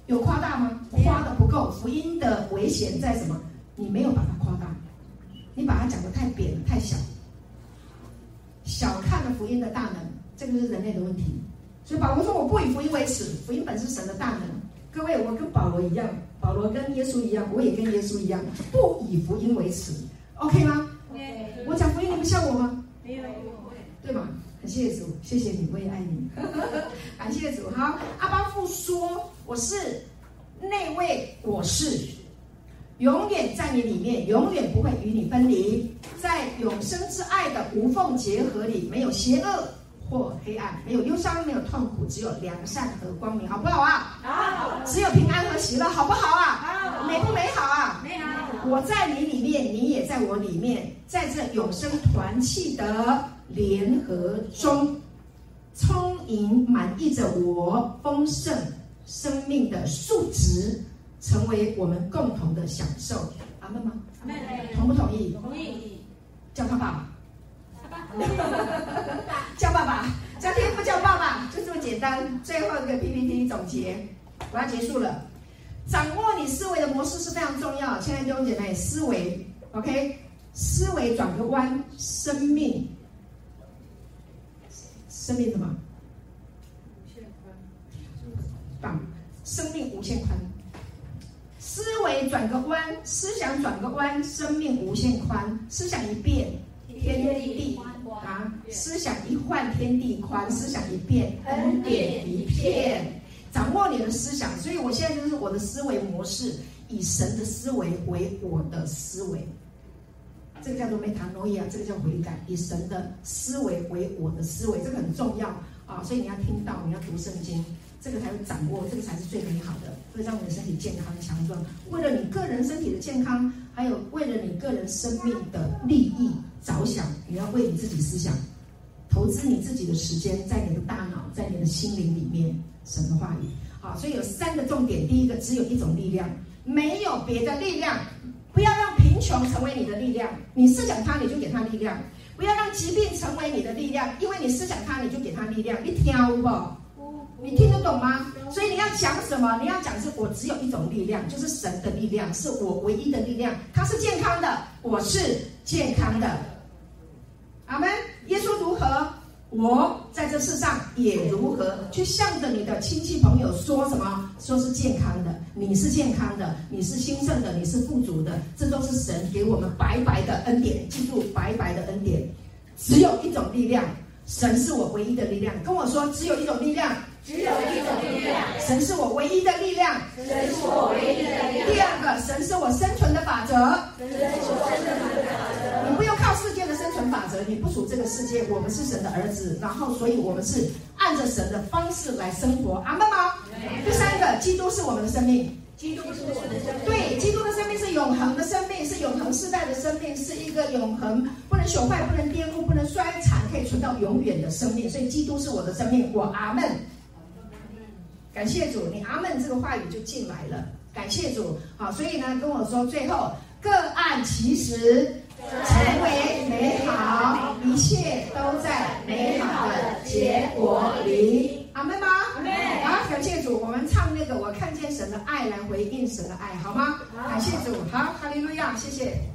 有夸大吗？夸的不够。福音的危险在什么？你没有把它夸大，你把它讲得太扁了、太小，小看了福音的大能，这个是人类的问题。所以保罗说：“我不以福音为耻，福音本是神的大能。各位，我跟保罗一样，保罗跟耶稣一样，我也跟耶稣一样，不以福音为耻，OK 吗？我讲福音，你不笑我吗？没有，对吗？很谢谢主，谢谢你，我也爱你，[laughs] 感谢主。好，阿巴父说：我是那位，我是永远在你里面，永远不会与你分离，在永生之爱的无缝结合里，没有邪恶。”或黑暗，没有忧伤，没有痛苦，只有良善和光明，好不好啊？好。只有平安和喜乐，好不好啊？好。美不美好啊？美好。我在你里面，你也在我里面，在这永生团契的联合中，充盈满溢着我丰盛生命的数值，成为我们共同的享受。阿门吗？同不同意？同意。叫他爸爸。[laughs] 叫爸爸。叫天父，叫爸爸，就这么简单。最后一个 PPT 总结，我要结束了。掌握你思维的模式是非常重要。亲爱的弟兄姐妹，思维，OK，思维转个弯，生命，生命什么？无限宽。棒，生命无限宽。思维转个弯，思想转个弯，生命无限宽。思想一变，天地地啊！思想一换，天地宽；思想一变，恩典一片。掌握你的思想，所以我现在就是我的思维模式，以神的思维为我的思维，这个叫做 metanoia，这个叫悔改，以神的思维为我的思维，这个很重要啊！所以你要听到，你要读圣经，这个才会掌握，这个才是最美好的，会让你的身体健康强壮。为了你个人身体的健康，还有为了你个人生命的利益着想，你要为你自己思想，投资你自己的时间，在你的大脑，在你的心灵里面。神的话语，好，所以有三个重点。第一个，只有一种力量，没有别的力量。不要让贫穷成为你的力量，你思想他，你就给他力量；不要让疾病成为你的力量，因为你思想他，你就给他力量。你听不？你听得懂吗？所以你要讲什么？你要讲是我只有一种力量，就是神的力量，是我唯一的力量。它是健康的，我是健康的。阿门。耶稣如何？我在这世上也如何去向着你的亲戚朋友说什么？说是健康的，你是健康的，你是兴盛的，你是富足的，这都是神给我们白白的恩典。记住，白白的恩典，只有一种力量，神是我唯一的力量。跟我说，只有一种力量，只有一种力量，神是我唯一的力量，神是我唯一的力量。第二个，神是我生存的法则，神是我生存的法则。法则，你不属这个世界，我们是神的儿子，然后所以我们是按着神的方式来生活，阿门吗？第三个，基督是我们的生命，基督是我们的生命，对，基督的生命是永恒的生命，是永恒世代的生命，是一个永恒不能朽坏、不能颠覆、不能衰残，可以存到永远的生命。所以基督是我的生命，我阿门。感谢主，你阿门这个话语就进来了，感谢主。好，所以呢，跟我说，最后各按其时。成为美好，一切都在美好的结果里。阿门吗？阿门。好，感谢主，我们唱那个，我看见神的爱来回应神的爱，好吗？感谢主，好，哈利路亚，谢谢。